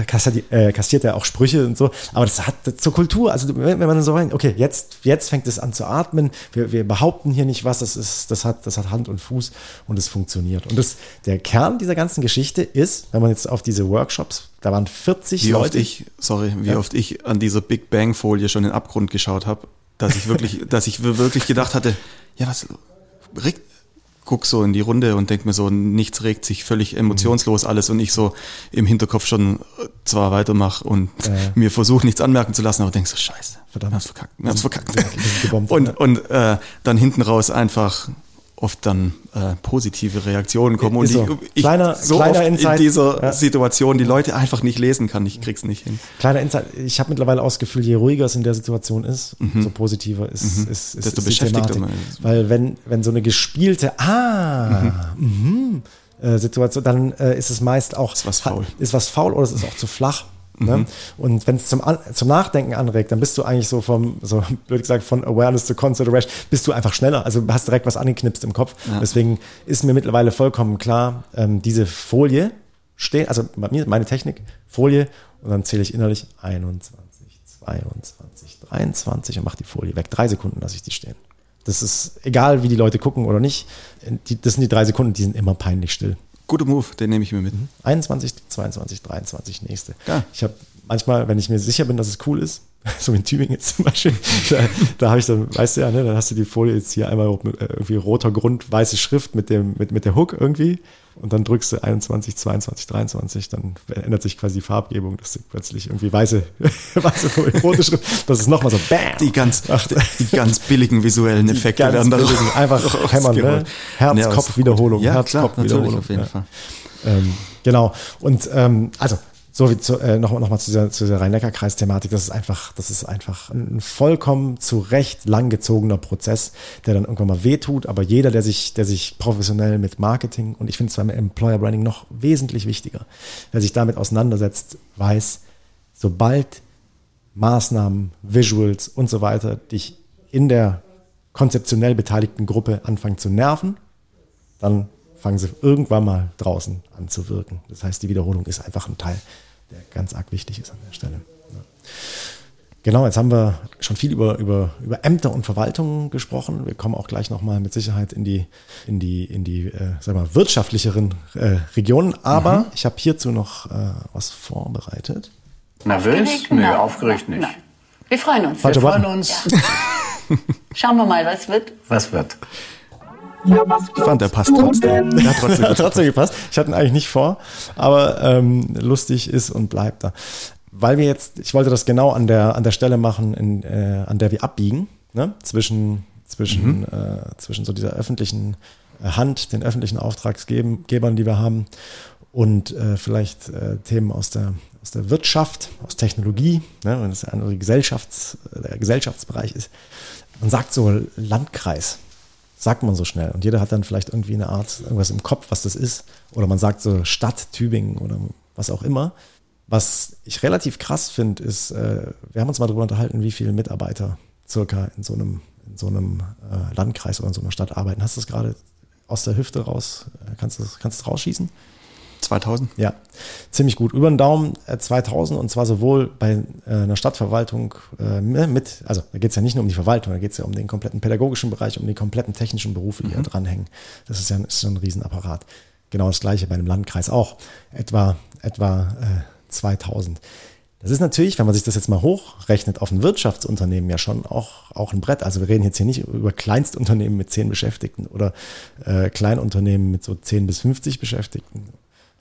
kassiert, äh, kassiert er auch Sprüche und so. Aber das hat zur Kultur. Also wenn, wenn man so rein, okay, jetzt, jetzt fängt es an zu atmen. Wir, wir behaupten hier nicht was. Das ist, das hat, das hat Hand und Fuß und es funktioniert. Und das, der Kern dieser ganzen Geschichte ist, wenn man jetzt auf diese Workshops da waren 40 wie Leute. Oft ich, sorry, wie ja. oft ich an dieser Big Bang Folie schon in den Abgrund geschaut habe, dass ich wirklich, dass ich wirklich gedacht hatte, ja, was regt, guck so in die Runde und denk mir so, nichts regt sich, völlig emotionslos alles und ich so im Hinterkopf schon zwar weitermache und äh. mir versuche nichts anmerken zu lassen, aber denk so, scheiße, verdammt, wir haben's verkackt, wir haben's verkackt. Und, und äh, dann hinten raus einfach oft dann äh, positive Reaktionen kommen und so. ich, ich kleiner, so kleiner Insight, in dieser ja. Situation die Leute einfach nicht lesen kann. Ich krieg's nicht hin. Kleiner Insight, ich habe mittlerweile auch das Gefühl, je ruhiger es in der Situation ist, mhm. so positiver ist, mhm. ist, ist, Desto ist beschäftigter man Weil wenn, wenn so eine gespielte Ah, mhm. Äh, Situation, dann äh, ist es meist auch ist was faul. Ist was faul oder es ist auch zu flach. Ne? Mhm. Und wenn es zum, zum Nachdenken anregt, dann bist du eigentlich so vom, so blöd gesagt, von Awareness to Consideration, bist du einfach schneller. Also hast direkt was angeknipst im Kopf. Ja. Deswegen ist mir mittlerweile vollkommen klar, ähm, diese Folie stehen, also bei mir, meine Technik, Folie, und dann zähle ich innerlich 21, 22, 23 und mache die Folie weg. Drei Sekunden lasse ich die stehen. Das ist egal, wie die Leute gucken oder nicht. Die, das sind die drei Sekunden, die sind immer peinlich still. Guter Move, den nehme ich mir mit. 21, 22, 23, nächste. Ja. Ich habe manchmal, wenn ich mir sicher bin, dass es cool ist, so in Tübingen jetzt zum Beispiel, da, da habe ich dann, weißt du ja, ne, dann hast du die Folie jetzt hier einmal äh, irgendwie roter Grund, weiße Schrift mit dem, mit, mit der Hook irgendwie und dann drückst du 21, 22, 23, dann ändert sich quasi die Farbgebung, dass du plötzlich irgendwie weiße, weiße Folie, rote Schrift, das ist nochmal so BAM! Die ganz, Ach, die ganz billigen visuellen Effekte werden da billigen, einfach hämmern, ne? Herz-Kopf-Wiederholung, ja, Herz-Kopf-Wiederholung. auf jeden ja. Fall. Ähm, genau. Und ähm, also so wie zu, äh, noch, noch mal zu dieser, zu dieser Rhein-Neckar-Kreis-Thematik, das ist einfach, das ist einfach ein vollkommen zu Recht langgezogener Prozess, der dann irgendwann mal wehtut, aber jeder, der sich, der sich professionell mit Marketing und ich finde es beim Employer Branding noch wesentlich wichtiger, wer sich damit auseinandersetzt, weiß, sobald Maßnahmen, Visuals und so weiter dich in der konzeptionell beteiligten Gruppe anfangen zu nerven, dann fangen sie irgendwann mal draußen an zu wirken. Das heißt, die Wiederholung ist einfach ein Teil, der ganz arg wichtig ist an der Stelle. Ja. Genau, jetzt haben wir schon viel über, über, über Ämter und Verwaltungen gesprochen. Wir kommen auch gleich nochmal mit Sicherheit in die, in die, in die äh, sag mal, wirtschaftlicheren äh, Regionen. Aber mhm. ich habe hierzu noch äh, was vorbereitet. Nervös? Nö, aufgeregt nicht. Nein. Wir freuen uns. Wir freuen uns. Ja. Schauen wir mal, was wird. Was wird. Ich fand, der passt trotzdem. Der hat trotzdem, hat trotzdem gepasst. Ich hatte ihn eigentlich nicht vor, aber ähm, lustig ist und bleibt da. Weil wir jetzt, ich wollte das genau an der, an der Stelle machen, in, äh, an der wir abbiegen, ne? zwischen, zwischen, mhm. äh, zwischen so dieser öffentlichen äh, Hand, den öffentlichen Auftragsgebern, die wir haben, und äh, vielleicht äh, Themen aus der, aus der Wirtschaft, aus Technologie, ne? wenn es ein Gesellschafts-, der Gesellschaftsbereich ist. Man sagt so Landkreis sagt man so schnell. Und jeder hat dann vielleicht irgendwie eine Art, irgendwas im Kopf, was das ist. Oder man sagt so Stadt Tübingen oder was auch immer. Was ich relativ krass finde, ist, äh, wir haben uns mal darüber unterhalten, wie viele Mitarbeiter circa in so einem, in so einem äh, Landkreis oder in so einer Stadt arbeiten. Hast du das gerade aus der Hüfte raus? Äh, kannst du kannst rausschießen? 2000? Ja, ziemlich gut. Über den Daumen äh, 2000 und zwar sowohl bei äh, einer Stadtverwaltung äh, mit, also da geht es ja nicht nur um die Verwaltung, da geht es ja um den kompletten pädagogischen Bereich, um die kompletten technischen Berufe, die mhm. da dranhängen. Das ist ja ein, ist ein Riesenapparat. Genau das gleiche bei einem Landkreis auch. Etwa, etwa äh, 2000. Das ist natürlich, wenn man sich das jetzt mal hochrechnet, auf ein Wirtschaftsunternehmen ja schon auch, auch ein Brett. Also wir reden jetzt hier nicht über Kleinstunternehmen mit 10 Beschäftigten oder äh, Kleinunternehmen mit so 10 bis 50 Beschäftigten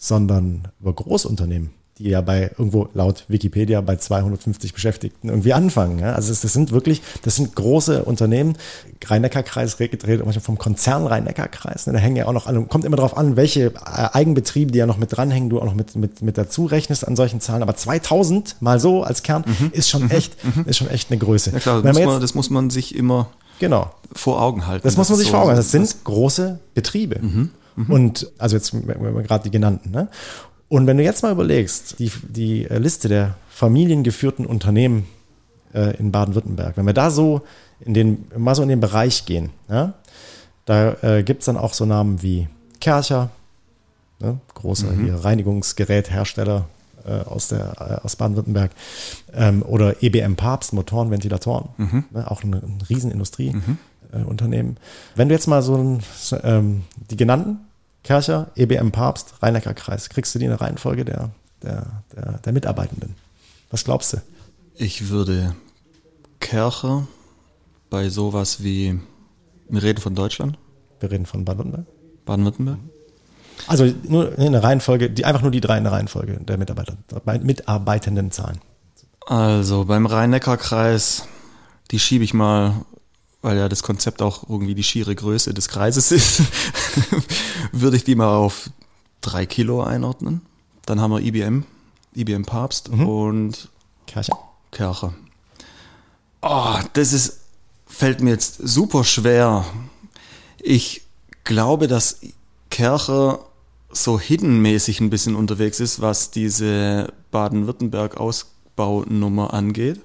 sondern über Großunternehmen, die ja bei irgendwo laut Wikipedia bei 250 Beschäftigten irgendwie anfangen. Ja? Also das, das sind wirklich, das sind große Unternehmen. Rhein-Neckar-Kreis redet manchmal vom Konzern Rhein-Neckar-Kreis. Ne? Da hängen ja auch noch an, kommt immer darauf an, welche äh, Eigenbetriebe, die ja noch mit dranhängen, du auch noch mit, mit, mit dazu rechnest an solchen Zahlen. Aber 2000 mal so als Kern ist schon echt, ist schon echt eine Größe. Ja klar, das muss, man, das muss man sich immer Genau. vor Augen halten. Das muss man sich so- vor Augen halten. Das sind große Betriebe. Und also jetzt gerade die genannten. Ne? Und wenn du jetzt mal überlegst, die, die äh, Liste der familiengeführten Unternehmen äh, in Baden-Württemberg, wenn wir da so in den, mal so in den Bereich gehen, ja, da äh, gibt's dann auch so Namen wie Kercher, ne, großer hier Reinigungsgeräthersteller äh, aus, der, äh, aus Baden-Württemberg, ähm, oder EBM Papst, Motoren, Ventilatoren, ne, auch ein, ein Riesenindustrieunternehmen. Äh, Unternehmen. Wenn du jetzt mal so ähm, die genannten, Kercher, EBM Papst, Rhein-Neckar-Kreis, kriegst du die in der Reihenfolge der, der, der, der Mitarbeitenden? Was glaubst du? Ich würde Kercher bei sowas wie, wir reden von Deutschland, Wir reden von Baden-Württemberg. Baden-Württemberg. Also nur in der Reihenfolge, die, einfach nur die drei in der Reihenfolge der Mitarbeiter, mitarbeitenden Zahlen. Also beim Rhein-Neckar-Kreis, die schiebe ich mal, weil ja das Konzept auch irgendwie die schiere Größe des Kreises ist, würde ich die mal auf drei Kilo einordnen. Dann haben wir IBM, IBM Papst und Kercher? Kercher. Oh, das ist, fällt mir jetzt super schwer. Ich glaube, dass Kercher so hiddenmäßig ein bisschen unterwegs ist, was diese Baden-Württemberg-Ausbaunummer angeht.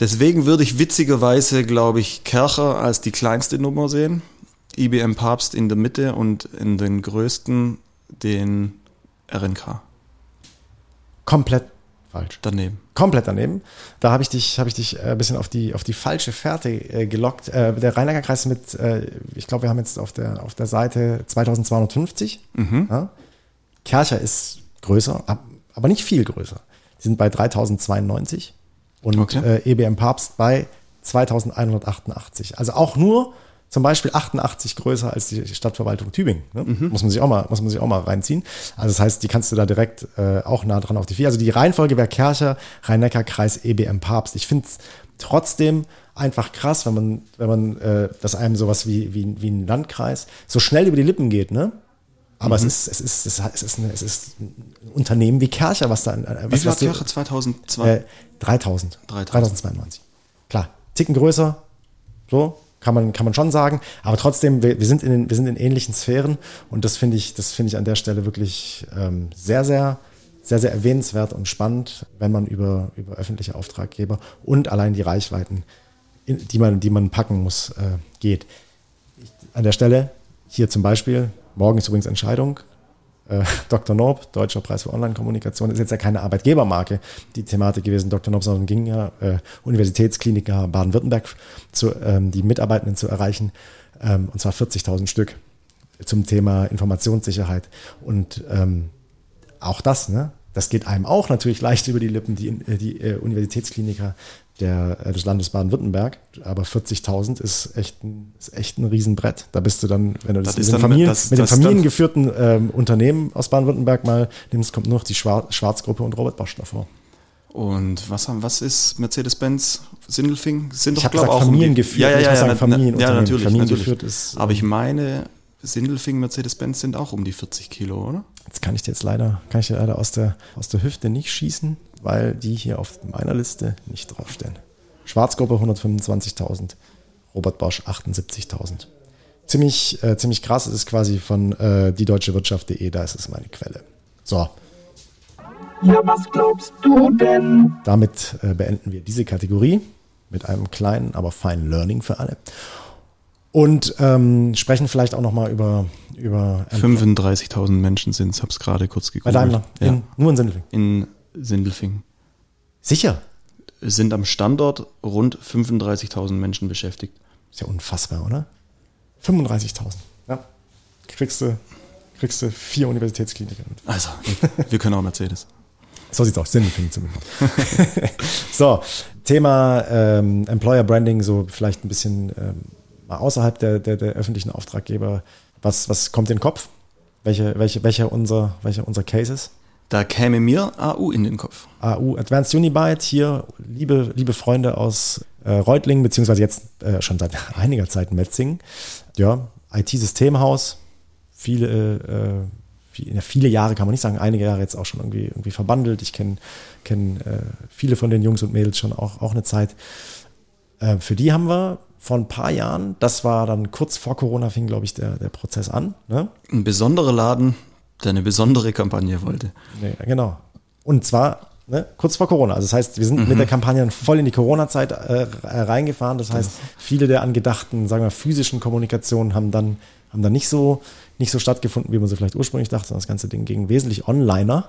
Deswegen würde ich witzigerweise, glaube ich, Kercher als die kleinste Nummer sehen, IBM Papst in der Mitte und in den größten den RNK Komplett falsch. daneben. Komplett daneben. Da habe ich dich, habe ich dich äh, ein bisschen auf die, auf die falsche Fährte äh, gelockt. Äh, der Rhein-Neckar-Kreis mit, äh, ich glaube, wir haben jetzt auf der, auf der Seite 2250. Ja? Kercher ist größer, ab- aber nicht viel größer. Die sind bei 3092 und Okay. äh, EBM Papst bei 2188. Also auch nur zum Beispiel 88 größer als die Stadtverwaltung Tübingen. Ne? Muss man sich auch mal, muss man sich auch mal reinziehen. Also das heißt, die kannst du da direkt äh, auch nah dran auf die vier. Also die Reihenfolge wäre Kercher, Rhein-Neckar-Kreis, EBM Papst. Ich finde es trotzdem einfach krass, wenn man, wenn man äh, das einem sowas wie, wie, wie ein Landkreis so schnell über die Lippen geht, ne? Aber es ist, es ist, es ist, es ist, eine, es ist ein Unternehmen wie Kercher, was da, äh, Wie was, viel was hat Kercher 2002? äh, 3000. 3000. 3092. Klar, Ticken größer, so kann man, kann man schon sagen. Aber trotzdem, wir, wir, sind in den, wir sind in ähnlichen Sphären und das finde ich, das finde ich an der Stelle wirklich ähm, sehr, sehr, sehr, sehr erwähnenswert und spannend, wenn man über, über öffentliche Auftraggeber und allein die Reichweiten, in, die man, die man packen muss, äh, geht. Ich, an der Stelle hier zum Beispiel, morgen ist übrigens Entscheidung, äh, Dr. Norb, Deutscher Preis für Online-Kommunikation, ist jetzt ja keine Arbeitgebermarke, die Thematik gewesen, Dr. Norb, sondern ging ja äh, Universitätskliniker Baden-Württemberg, ähm, die Mitarbeitenden zu erreichen, ähm, und zwar 40.000 Stück zum Thema Informationssicherheit. Und ähm, auch das, ne? Das geht einem auch natürlich leicht über die Lippen, die, äh, die äh, Universitätskliniker der, äh, des Landes Baden-Württemberg. Aber 40.000 ist echt ein, ist echt ein Riesenbrett. Da bist du dann, wenn du das, Das mit, den Familien, das- mit das familiengeführten ähm, Unternehmen aus Baden-Württemberg mal nimmst, kommt nur noch die Schwar Schwarzgruppe und Robert Bosch davor. Und was haben, was ist Mercedes-Benz, Sindelfing? Sind Ich doch, hab glaub, gesagt auch familiengeführt, Ja, ja, ich ja, ja, sagen Familienunternehmen. ja, natürlich, Familiengeführt natürlich. ist, Aber ich ähm, meine, Sindelfing, Mercedes-Benz sind auch um die 40 Kilo, oder? Jetzt kann ich dir jetzt leider, kann ich dir leider aus der, aus der Hüfte nicht schießen, weil die hier auf meiner Liste nicht draufstehen. Schwarzgruppe 125.000, Robert Bosch 78.000. Ziemlich, äh, ziemlich krass, es ist quasi von äh, diedeutschewirtschaft.de, da ist es meine Quelle. So, Ja, was glaubst du denn? damit äh, beenden wir diese Kategorie mit einem kleinen, aber feinen Learning für alle. Und ähm, sprechen vielleicht auch nochmal über, über 35.000 Menschen sind es, hab's gerade kurz bei gegoogelt. Daimler, Ja, in, nur in Sindelfing. in Sindelfing. Sicher. Es sind am Standort rund 35.000 Menschen beschäftigt. Ist ja unfassbar, oder? 35.000. Ja. Kriegst du, kriegst du vier Universitätskliniken. Also, wir können auch Mercedes. So sieht's aus, Sindelfingen zumindest. so, Thema ähm, Employer Branding, so vielleicht ein bisschen ähm, mal außerhalb der, der, der öffentlichen Auftraggeber. Was, was kommt in den Kopf? Welche, welche, welcher unser, welcher unser Case ist? Da käme mir AU in den Kopf. AU Advanced Unibyte, hier liebe, liebe Freunde aus äh, Reutlingen, beziehungsweise jetzt äh, schon seit einiger Zeit Metzingen. Ja, IT-Systemhaus, viele, äh, viel- ja, viele Jahre kann man nicht sagen, einige Jahre jetzt auch schon irgendwie, irgendwie verbandelt. Ich kenne kenn, äh, viele von den Jungs und Mädels schon auch, auch eine Zeit. Äh, für die haben wir vor ein paar Jahren, das war dann kurz vor Corona, fing, glaube ich, der, der Prozess an. Ne? Ein besonderer Laden, der eine besondere Kampagne wollte. Nee, genau. Und zwar ne, kurz vor Corona. Also das heißt, wir sind mit der Kampagne voll in die Corona-Zeit äh, reingefahren. Das heißt, viele der angedachten, sagen wir, physischen Kommunikationen haben dann, haben dann nicht so, nicht so stattgefunden, wie man sie vielleicht ursprünglich dachte, sondern das ganze Ding ging wesentlich onliner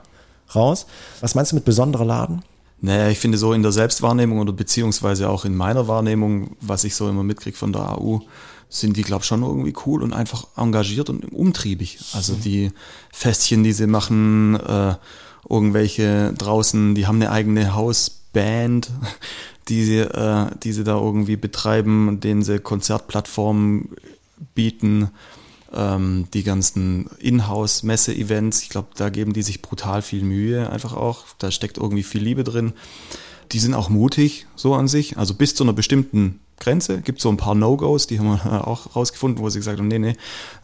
raus. Was meinst du mit besonderer Laden? Naja, ich finde so in der Selbstwahrnehmung oder beziehungsweise auch in meiner Wahrnehmung, was ich so immer mitkriege von der AU, sind die, glaube ich, schon irgendwie cool und einfach engagiert und umtriebig. Also die Festchen, die sie machen, äh, irgendwelche draußen, die haben eine eigene Hausband, die sie, äh, die sie da irgendwie betreiben, denen sie Konzertplattformen bieten ähm, die ganzen Inhouse-Messe-Events, ich glaube, da geben die sich brutal viel Mühe einfach auch. Da steckt irgendwie viel Liebe drin. Die sind auch mutig, so an sich. Also bis zu einer bestimmten Grenze. Gibt so ein paar No-Gos, die haben wir auch rausgefunden, wo sie gesagt haben, nee, nee,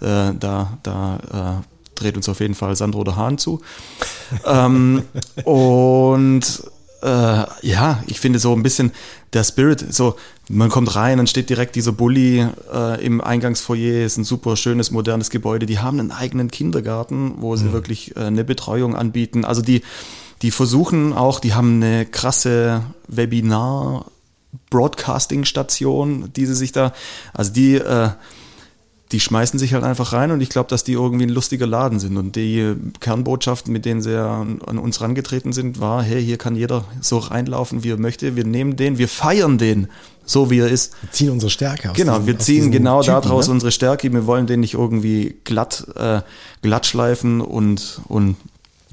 äh, da, da äh, dreht uns auf jeden Fall Sandro der Hahn zu. ähm, und äh, ja, ich finde so ein bisschen der Spirit, so man kommt rein, dann steht direkt dieser Bulli äh, im Eingangsfoyer, ist ein super schönes, modernes Gebäude. Die haben einen eigenen Kindergarten, wo sie wirklich äh, eine Betreuung anbieten. Also die, die versuchen auch, die haben eine krasse Webinar- Broadcasting-Station, die sie sich da, also die, äh, die schmeißen sich halt einfach rein und ich glaube, dass die irgendwie ein lustiger Laden sind. Und die Kernbotschaft, mit denen sie an, an uns rangetreten sind, war, hey, hier kann jeder so reinlaufen, wie er möchte. Wir nehmen den, wir feiern den, so wie er ist. Wir ziehen unsere Stärke aus. Genau, diesen- wir ziehen genau Typen, daraus ne? unsere Stärke. Wir wollen den nicht irgendwie glatt, äh, glatt schleifen und, und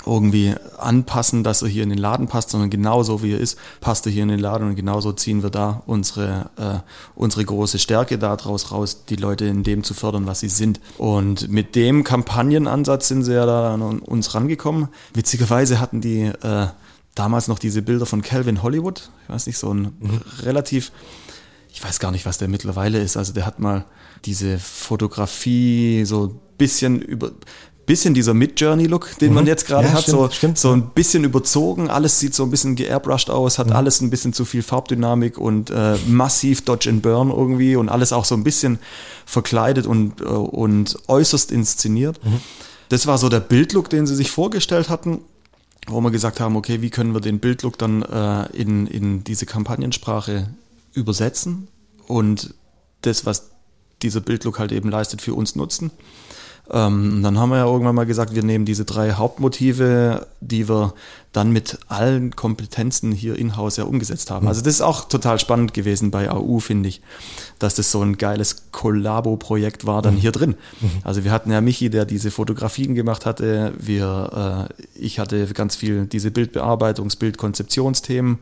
irgendwie anpassen, dass er hier in den Laden passt, sondern genauso wie er ist, passt er hier in den Laden und genauso ziehen wir da unsere, äh, unsere große Stärke daraus raus, die Leute in dem zu fördern, was sie sind. Und mit dem Kampagnenansatz sind sie ja da an uns rangekommen. Witzigerweise hatten die äh, damals noch diese Bilder von Calvin Hollywood, ich weiß nicht, so ein relativ ich weiß gar nicht, was der mittlerweile ist. Also der hat mal diese Fotografie so ein bisschen über bisschen dieser Mid-Journey-Look, den man jetzt gerade Ja, hat, stimmt, so, stimmt. so ein bisschen überzogen, alles sieht so ein bisschen geairbrushed aus, hat alles ein bisschen zu viel Farbdynamik und äh, massiv Dodge and Burn irgendwie und alles auch so ein bisschen verkleidet und, äh, und äußerst inszeniert. Das war so der Bildlook, den sie sich vorgestellt hatten wo wir gesagt haben, okay, wie können wir den Bildlook dann äh, in, in diese Kampagnensprache übersetzen und das, was dieser Bildlook halt eben leistet, für uns nutzen. Ähm, und dann haben wir ja irgendwann mal gesagt, wir nehmen diese drei Hauptmotive, die wir dann mit allen Kompetenzen hier in-house ja umgesetzt haben. Also das ist auch total spannend gewesen bei AU, finde ich, dass das so ein geiles Kollabo-Projekt war dann hier drin. Also wir hatten ja Michi, der diese Fotografien gemacht hatte. Wir, äh, ich hatte ganz viel diese Bildbearbeitungs-, Bildkonzeptionsthemen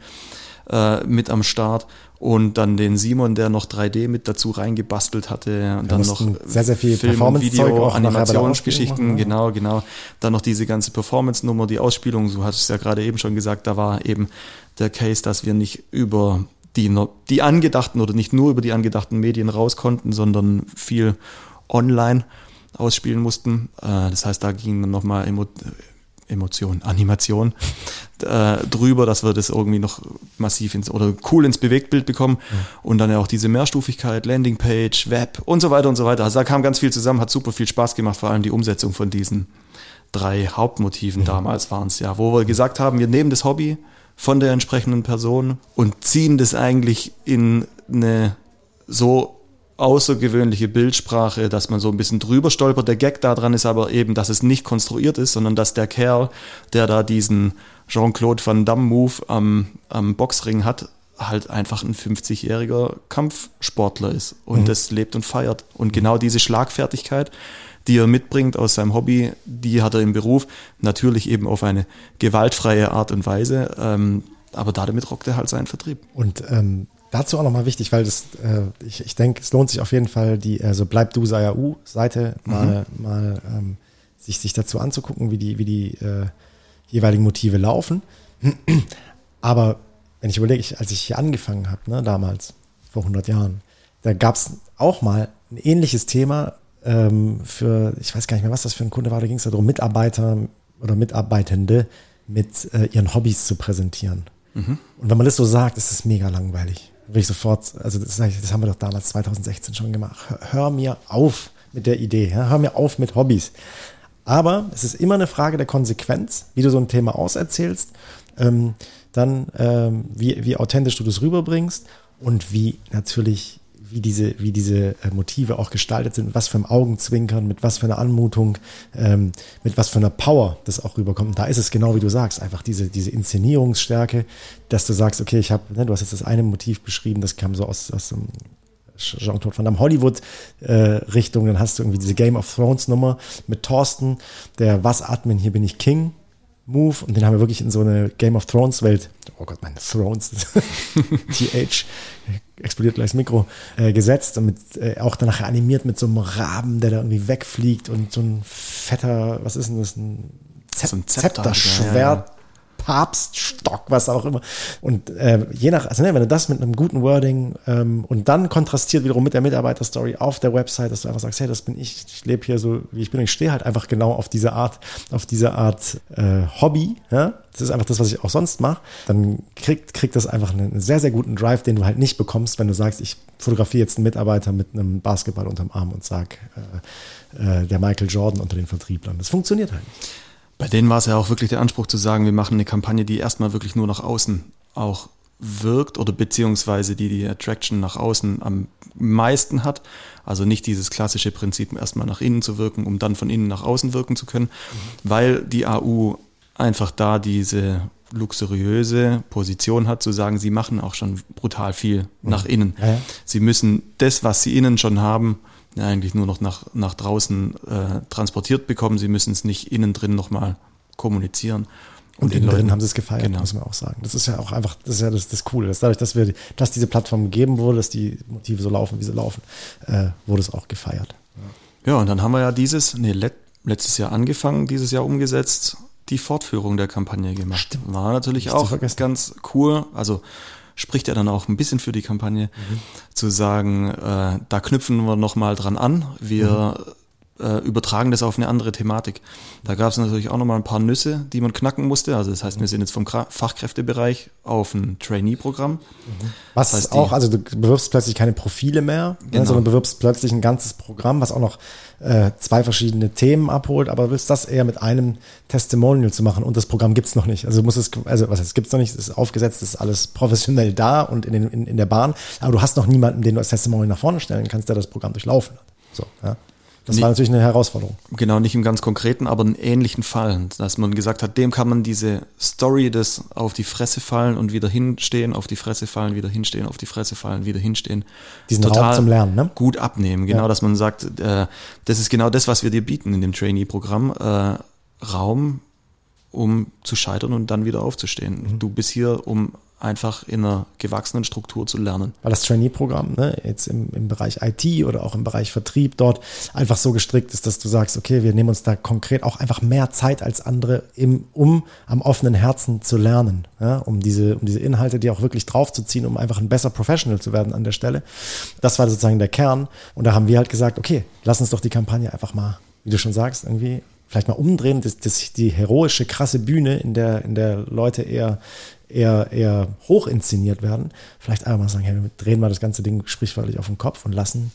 äh, mit am Start und dann den Simon, der noch 3D mit dazu reingebastelt hatte und dann noch sehr, sehr viel Film- und Performance-Zeug Video, Animationsgeschichten, genau, genau. Dann noch diese ganze Performance-Nummer, die Ausspielung, du hast es ja gerade eben schon gesagt, da war eben der Case, dass wir nicht über die, die angedachten oder nicht nur über die angedachten Medien raus konnten, sondern viel online ausspielen mussten. Äh, Das heißt, da ging dann nochmal Emotion, Animation äh, drüber, dass wir das irgendwie noch massiv ins oder cool ins Bewegtbild bekommen. Und dann ja auch diese Mehrstufigkeit, Landingpage, Web und so weiter und so weiter. Also da kam ganz viel zusammen, hat super viel Spaß gemacht, vor allem die Umsetzung von diesen drei Hauptmotiven damals waren es ja, wo wir gesagt haben, wir nehmen das Hobby von der entsprechenden Person und ziehen das eigentlich in eine so außergewöhnliche Bildsprache, dass man so ein bisschen drüber stolpert. Der Gag daran ist aber eben, dass es nicht konstruiert ist, sondern dass der Kerl, der da diesen Jean-Claude Van Damme Move am, am Boxring hat, halt einfach ein 50-jähriger Kampfsportler ist und das lebt und feiert. Und genau diese Schlagfertigkeit, die er mitbringt aus seinem Hobby, die hat er im Beruf, natürlich eben auf eine gewaltfreie Art und Weise, ähm, aber damit rockt er halt seinen Vertrieb. Und ähm, dazu auch nochmal wichtig, weil das, äh, ich, ich denke, es lohnt sich auf jeden Fall, die, also bleib du sei ja U Seite mal, mal ähm, sich, sich dazu anzugucken, wie die, wie die äh, jeweiligen Motive laufen. Aber wenn ich überlege, ich, als ich hier angefangen habe, ne, damals, vor 100 Jahren, da gab es auch mal ein ähnliches Thema ähm, für, ich weiß gar nicht mehr, was das für ein Kunde war, da ging es darum, Mitarbeiter oder Mitarbeitende mit äh, ihren Hobbys zu präsentieren. Und wenn man das so sagt, ist es mega langweilig. Will ich sofort, also das, das haben wir doch damals 2016 schon gemacht. Hör, hör mir auf mit der Idee, hör mir auf mit Hobbys. Aber es ist immer eine Frage der Konsequenz, wie du so ein Thema auserzählst, ähm, dann ähm, wie, wie authentisch du das rüberbringst und wie natürlich wie diese, wie diese äh, Motive auch gestaltet sind, was für einem Augenzwinkern, mit was für einer Anmutung, ähm, mit was für einer Power das auch rüberkommt. Und da ist es genau wie du sagst, einfach diese, diese Inszenierungsstärke, dass du sagst, okay, ich habe, ne, du hast jetzt das eine Motiv beschrieben, das kam so aus, aus dem Jean-Claude Van Damme Hollywood-Richtung, dann hast du irgendwie diese Game of Thrones-Nummer mit Thorsten, der Was atmen, hier bin ich King. Move und den haben wir wirklich in so eine Game of Thrones Welt, oh Gott, meine Thrones, TH, explodiert gleich das Mikro, äh, gesetzt und mit, äh, auch danach animiert mit so einem Raben, der da irgendwie wegfliegt und so ein fetter, was ist denn das, ein, Zep So ein Zepter, Zepterschwert, ja, ja. Papststock, was auch immer. Und äh, je nach, also ne, wenn du das mit einem guten Wording ähm, und dann kontrastiert wiederum mit der Mitarbeiterstory auf der Website, dass du einfach sagst, hey, das bin ich, ich lebe hier so, wie ich bin, ich stehe halt einfach genau auf diese Art, auf diese Art äh, Hobby, ja. Das ist einfach das, was ich auch sonst mache. Dann kriegt, kriegt das einfach einen sehr, sehr guten Drive, den du halt nicht bekommst, wenn du sagst, ich fotografiere jetzt einen Mitarbeiter mit einem Basketball unterm Arm und sag, äh, äh, der Michael Jordan unter den Vertrieblern. Das funktioniert halt nicht. Bei denen war es ja auch wirklich der Anspruch zu sagen, wir machen eine Kampagne, die erstmal wirklich nur nach außen auch wirkt oder beziehungsweise die die Attraction nach außen am meisten hat. Also nicht dieses klassische Prinzip, erstmal nach innen zu wirken, um dann von innen nach außen wirken zu können, weil die AU einfach da diese luxuriöse Position hat, zu sagen, sie machen auch schon brutal viel nach innen. Ja, ja. Sie müssen das, was sie innen schon haben, ja, eigentlich nur noch nach, nach draußen äh, transportiert bekommen. Sie müssen es nicht innen drin nochmal kommunizieren. Und den innen drin haben sie es gefeiert, Genau. muss man auch sagen. Das ist ja auch einfach, das ist ja das, das Coole. Dass dadurch, dass wir, dass diese Plattform gegeben wurde, dass die Motive so laufen, wie sie laufen, äh, wurde es auch gefeiert. Ja, und dann haben wir ja dieses, nee, let, letztes Jahr angefangen, dieses Jahr umgesetzt, die Fortführung der Kampagne gemacht. War natürlich Nicht zu auch ganz cool. Also spricht ja dann auch ein bisschen für die Kampagne, Mhm. zu sagen, äh, da knüpfen wir nochmal dran an. Wir Mhm. Äh, übertragen das auf eine andere Thematik. Da gab es natürlich auch nochmal ein paar Nüsse, die man knacken musste. Also das heißt, Mhm. wir sind jetzt vom Fachkräftebereich auf ein Trainee-Programm. Was Das heißt, auch, also du bewirbst plötzlich keine Profile mehr, ne, Genau. sondern bewirbst plötzlich ein ganzes Programm, was auch noch äh, zwei verschiedene Themen abholt, aber willst das eher mit einem Testimonial zu machen und das Programm gibt's noch nicht. Also du musst es, also was heißt, gibt's noch nicht, es ist aufgesetzt, es ist alles professionell da und in, den, in, in der Bahn, aber du hast noch niemanden, den du als Testimonial nach vorne stellen kannst, der das Programm durchlaufen hat. So, ja. Das Nee. war natürlich eine Herausforderung. Genau, nicht im ganz konkreten, aber einen ähnlichen Fall, dass man gesagt hat, dem kann man diese Story des auf die Fresse fallen und wieder hinstehen, auf die Fresse fallen, wieder hinstehen, auf die Fresse fallen, wieder hinstehen. Diesen Raum zum Lernen, ne? Gut abnehmen, genau, Ja. dass man sagt, äh, das ist genau das, was wir dir bieten in dem Trainee-Programm, äh, Raum, um zu scheitern und dann wieder aufzustehen. Mhm. Du bist hier, um einfach in einer gewachsenen Struktur zu lernen. weil das Trainee-Programm ne, jetzt im, im Bereich IT oder auch im Bereich Vertrieb dort einfach so gestrickt ist, dass du sagst, okay, wir nehmen uns da konkret auch einfach mehr Zeit als andere, im, um am offenen Herzen zu lernen, ja, um diese, um diese Inhalte, die auch wirklich draufzuziehen, um einfach ein besser Professional zu werden an der Stelle. Das war sozusagen der Kern. Und da haben wir halt gesagt, okay, lass uns doch die Kampagne einfach mal, wie du schon sagst, irgendwie vielleicht mal umdrehen, dass, dass die heroische, krasse Bühne, in der, in der Leute eher, eher, eher hoch inszeniert werden, vielleicht einfach mal sagen, hey, wir drehen mal das ganze Ding sprichwörtlich auf den Kopf und lassen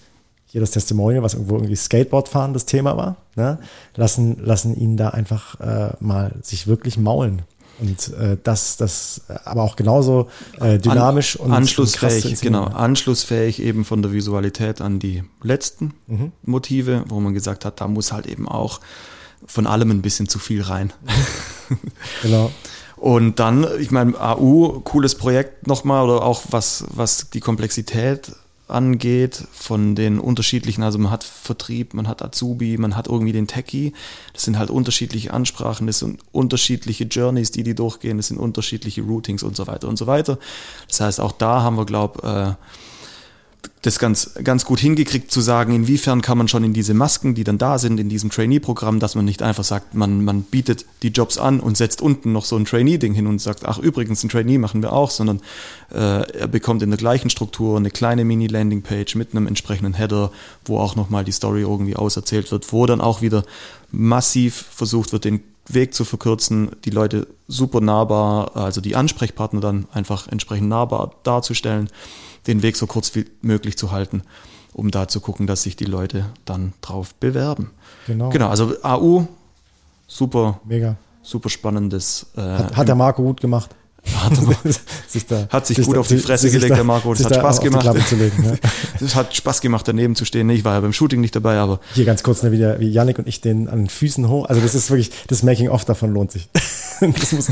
hier das Testimonial, was irgendwo irgendwie Skateboard fahren das Thema war, ne? lassen, lassen ihn da einfach äh, mal sich wirklich maulen. Und äh, das, das, aber auch genauso äh, dynamisch An, und und anschlussfähig, inszenieren. genau, anschlussfähig eben von der Visualität an die letzten Mhm. Motive, wo man gesagt hat, da muss halt eben auch von allem ein bisschen zu viel rein. Genau. Und dann, ich meine, AU, cooles Projekt nochmal, oder auch was, was die Komplexität angeht, von den unterschiedlichen, also man hat Vertrieb, man hat Azubi, man hat irgendwie den Techie, das sind halt unterschiedliche Ansprachen, das sind unterschiedliche Journeys, die die durchgehen, das sind unterschiedliche Routings und so weiter und so weiter. Das heißt, auch da haben wir, glaube äh, das ganz, ganz gut hingekriegt zu sagen, inwiefern kann man schon in diese Masken, die dann da sind, in diesem Trainee-Programm, dass man nicht einfach sagt, man, man bietet die Jobs an und setzt unten noch so ein Trainee-Ding hin und sagt, ach übrigens, ein Trainee machen wir auch, sondern äh, er bekommt in der gleichen Struktur eine kleine Mini-Landing-Page mit einem entsprechenden Header, wo auch nochmal die Story irgendwie auserzählt wird, wo dann auch wieder massiv versucht wird, den Weg zu verkürzen, die Leute super nahbar, also die Ansprechpartner dann einfach entsprechend nahbar darzustellen den Weg so kurz wie möglich zu halten, um da zu gucken, dass sich die Leute dann drauf bewerben. Genau. Genau, also AU, super, Mega. super spannendes. Äh, Hat, hat der Marco gut gemacht. hat, sich da, hat sich gut auf die Fresse sich gelegt, da- der Marco. Das sich hat da Spaß gemacht. Legen, ja. Das hat Spaß gemacht, daneben zu stehen. Ich war ja beim Shooting nicht dabei, aber Hier ganz kurz, ne, wie, der, wie Yannick und ich den an den Füßen hoch. Also das ist wirklich, das Making-of davon lohnt sich. Das muss,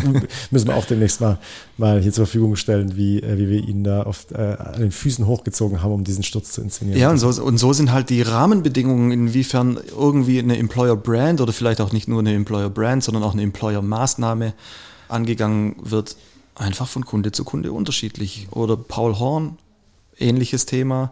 müssen wir auch demnächst mal, mal hier zur Verfügung stellen, wie, äh, wie wir ihn da oft äh, an den Füßen hochgezogen haben, um diesen Sturz zu inszenieren. Ja, und so, und so sind halt die Rahmenbedingungen, inwiefern irgendwie eine Employer Brand oder vielleicht auch nicht nur eine Employer Brand, sondern auch eine Employer Maßnahme angegangen wird, einfach von Kunde zu Kunde unterschiedlich. Oder Paul Horn, ähnliches Thema,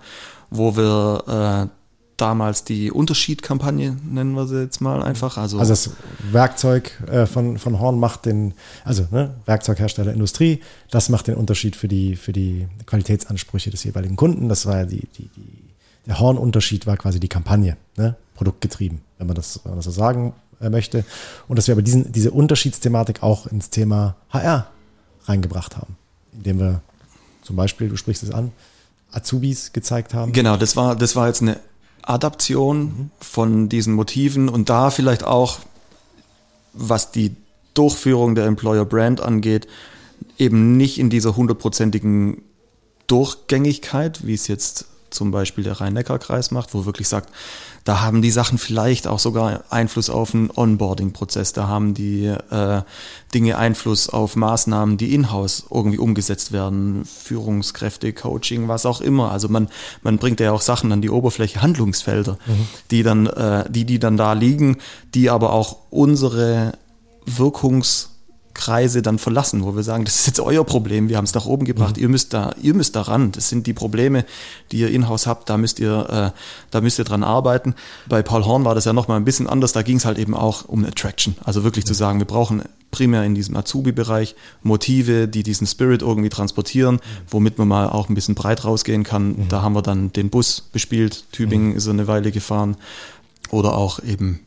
wo wir äh, damals die Unterschiedkampagne, nennen wir sie jetzt mal einfach. Also, Also das Werkzeug äh, von, von Horn macht den, also ne, Werkzeughersteller Industrie, das macht den Unterschied für die, für die Qualitätsansprüche des jeweiligen Kunden. Das war ja die, die, die der Horn-Unterschied war quasi die Kampagne, ne? produktgetrieben, wenn man das, wenn man das so sagen äh, möchte. Und dass wir aber diesen, diese Unterschiedsthematik auch ins Thema HR reingebracht haben, indem wir zum Beispiel, du sprichst es an, Azubis gezeigt haben. Genau, das war, das war jetzt eine Adaption von diesen Motiven und da vielleicht auch, was die Durchführung der Employer Brand angeht, eben nicht in dieser hundertprozentigen Durchgängigkeit, wie es jetzt zum Beispiel der Rhein-Neckar-Kreis macht, wo wirklich sagt, da haben die Sachen vielleicht auch sogar Einfluss auf einen Onboarding-Prozess, da haben die äh, Dinge Einfluss auf Maßnahmen, die in-house irgendwie umgesetzt werden, Führungskräfte, Coaching, was auch immer. Also man, man bringt ja auch Sachen an die Oberfläche, Handlungsfelder, die dann, äh, die, die dann da liegen, die aber auch unsere Wirkungskreise dann verlassen, wo wir sagen, das ist jetzt euer Problem, wir haben es nach oben gebracht, ihr müsst da, ihr müsst da ran. Das sind die Probleme, die ihr in-house habt, da müsst ihr, äh, da müsst ihr dran arbeiten. Bei Paul Horn war das ja nochmal ein bisschen anders, da ging es halt eben auch um Attraction. Also wirklich zu sagen, wir brauchen primär in diesem Azubi-Bereich Motive, die diesen Spirit irgendwie transportieren, womit man mal auch ein bisschen breit rausgehen kann. Da haben wir dann den Bus bespielt, Tübingen ist eine Weile gefahren oder auch eben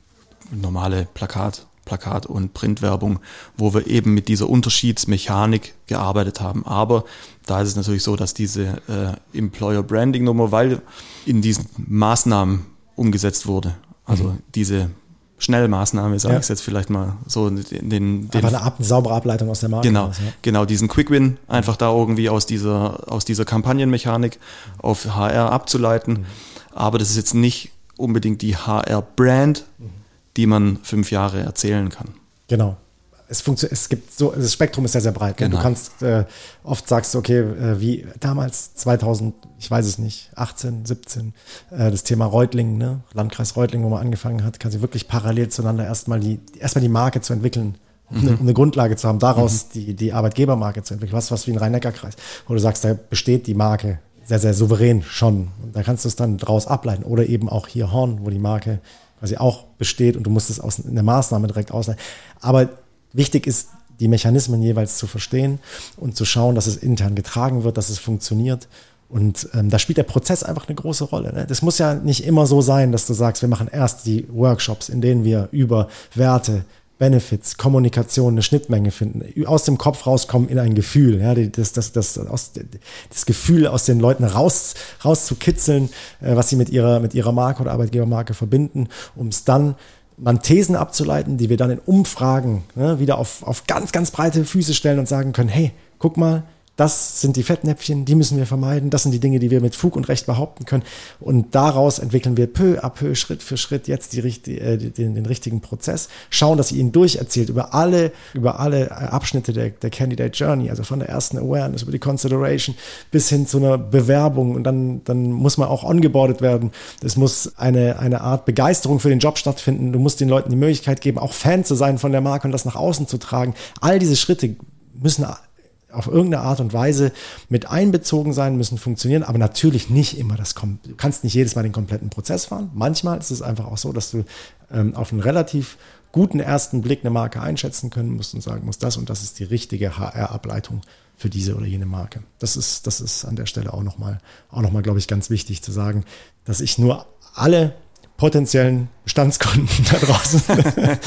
normale Plakat, Plakat- und Printwerbung, wo wir eben mit dieser Unterschiedsmechanik gearbeitet haben. Aber da ist es natürlich so, dass diese äh, Employer Branding Nummer, weil in diesen Maßnahmen umgesetzt wurde, also diese Schnellmaßnahme, sage Ja. ich jetzt vielleicht mal so, den, den, den Aber eine, Ab eine saubere Ableitung aus der Marke. Genau, raus, ja. genau, diesen Quick Win einfach da irgendwie aus dieser, aus dieser Kampagnenmechanik auf HR abzuleiten. Aber das ist jetzt nicht unbedingt die HR-Brand, die man fünf Jahre erzählen kann. Genau. Es, es gibt so, das Spektrum ist sehr, sehr breit. ne? Genau. Du kannst, äh, oft sagst du, okay, äh, wie damals 2000, ich weiß es nicht, 18, 17, äh, das Thema Reutlingen, ne? Landkreis Reutlingen, wo man angefangen hat, kannst du wirklich parallel zueinander erstmal die, erstmal die Marke zu entwickeln, um, eine, um eine Grundlage zu haben, daraus die, die Arbeitgebermarke zu entwickeln. Was, was wie ein Rhein-Neckar-Kreis, wo du sagst, da besteht die Marke sehr, sehr souverän schon. Und da kannst du es dann draus ableiten. Oder eben auch hier Horn, wo die Marke quasi auch besteht und du musst es aus, in der Maßnahme direkt ausleiten. Aber wichtig ist, die Mechanismen jeweils zu verstehen und zu schauen, dass es intern getragen wird, dass es funktioniert. Und ähm, da spielt der Prozess einfach eine große Rolle. Ne? Das muss ja nicht immer so sein, dass du sagst, wir machen erst die Workshops, in denen wir über Werte, Benefits, Kommunikation, eine Schnittmenge finden, aus dem Kopf rauskommen in ein Gefühl, ja, das, das, das, aus, das Gefühl aus den Leuten raus, rauszukitzeln, äh, was sie mit ihrer, mit ihrer Marke oder Arbeitgebermarke verbinden, um es dann man Thesen abzuleiten, die wir dann in Umfragen ne, wieder auf, auf ganz, ganz breite Füße stellen und sagen können, hey, guck mal, das sind die Fettnäpfchen, die müssen wir vermeiden, das sind die Dinge, die wir mit Fug und Recht behaupten können. Und daraus entwickeln wir peu à peu, Schritt für Schritt jetzt die, äh, den, den richtigen Prozess, schauen, dass ihr ihn durcherzählt über alle, über alle äh, Abschnitte der, der Candidate Journey, also von der ersten Awareness über die Consideration bis hin zu einer Bewerbung und dann, dann muss man auch ongeboardet werden. Es muss eine, eine Art Begeisterung für den Job stattfinden. Du musst den Leuten die Möglichkeit geben, auch Fan zu sein von der Marke und das nach außen zu tragen. All diese Schritte müssen auf irgendeine Art und Weise mit einbezogen sein, müssen funktionieren, aber natürlich nicht immer das kommt. Du kannst nicht jedes Mal den kompletten Prozess fahren. Manchmal ist es einfach auch so, dass du ähm, auf einen relativ guten ersten Blick eine Marke einschätzen können musst und sagen musst, das und das ist die richtige HR-Ableitung für diese oder jene Marke. Das ist, das ist an der Stelle auch nochmal, auch nochmal, glaube ich, ganz wichtig zu sagen, dass ich nur alle potenziellen Bestandskunden da draußen,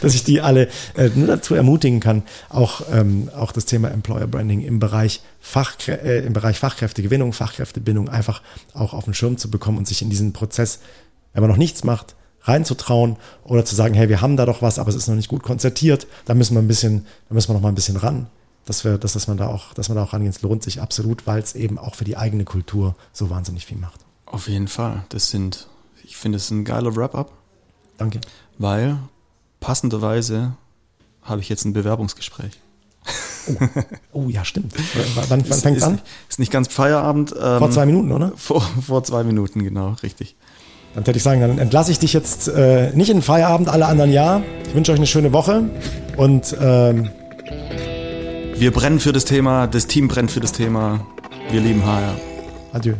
dass ich die alle äh, nur dazu ermutigen kann, auch, ähm, auch das Thema Employer Branding im Bereich, Fachkrä äh, im Bereich Fachkräftegewinnung, Fachkräftebindung einfach auch auf den Schirm zu bekommen und sich in diesen Prozess, wenn man noch nichts macht, reinzutrauen oder zu sagen, hey, wir haben da doch was, aber es ist noch nicht gut konzertiert, da müssen wir ein bisschen, da müssen wir noch mal ein bisschen ran. Dass wir, dass, dass man da auch, dass man da auch rangehen, es lohnt sich absolut, weil es eben auch für die eigene Kultur so wahnsinnig viel macht. Auf jeden Fall. Das sind, ich finde es ein geiler Wrap-up, Danke. weil passenderweise habe ich jetzt ein Bewerbungsgespräch. Oh ja, stimmt. Wann, wann fängt es an? Ist nicht ganz Feierabend. Ähm, Vor zwei Minuten, oder? Vor, vor zwei Minuten, genau, richtig. Dann würde ich sagen, dann entlasse ich dich jetzt äh, nicht in den Feierabend, alle anderen ja. Ich wünsche euch eine schöne Woche und ähm, Wir brennen für das Thema, das Team brennt für das Thema. Wir lieben HR. adieu.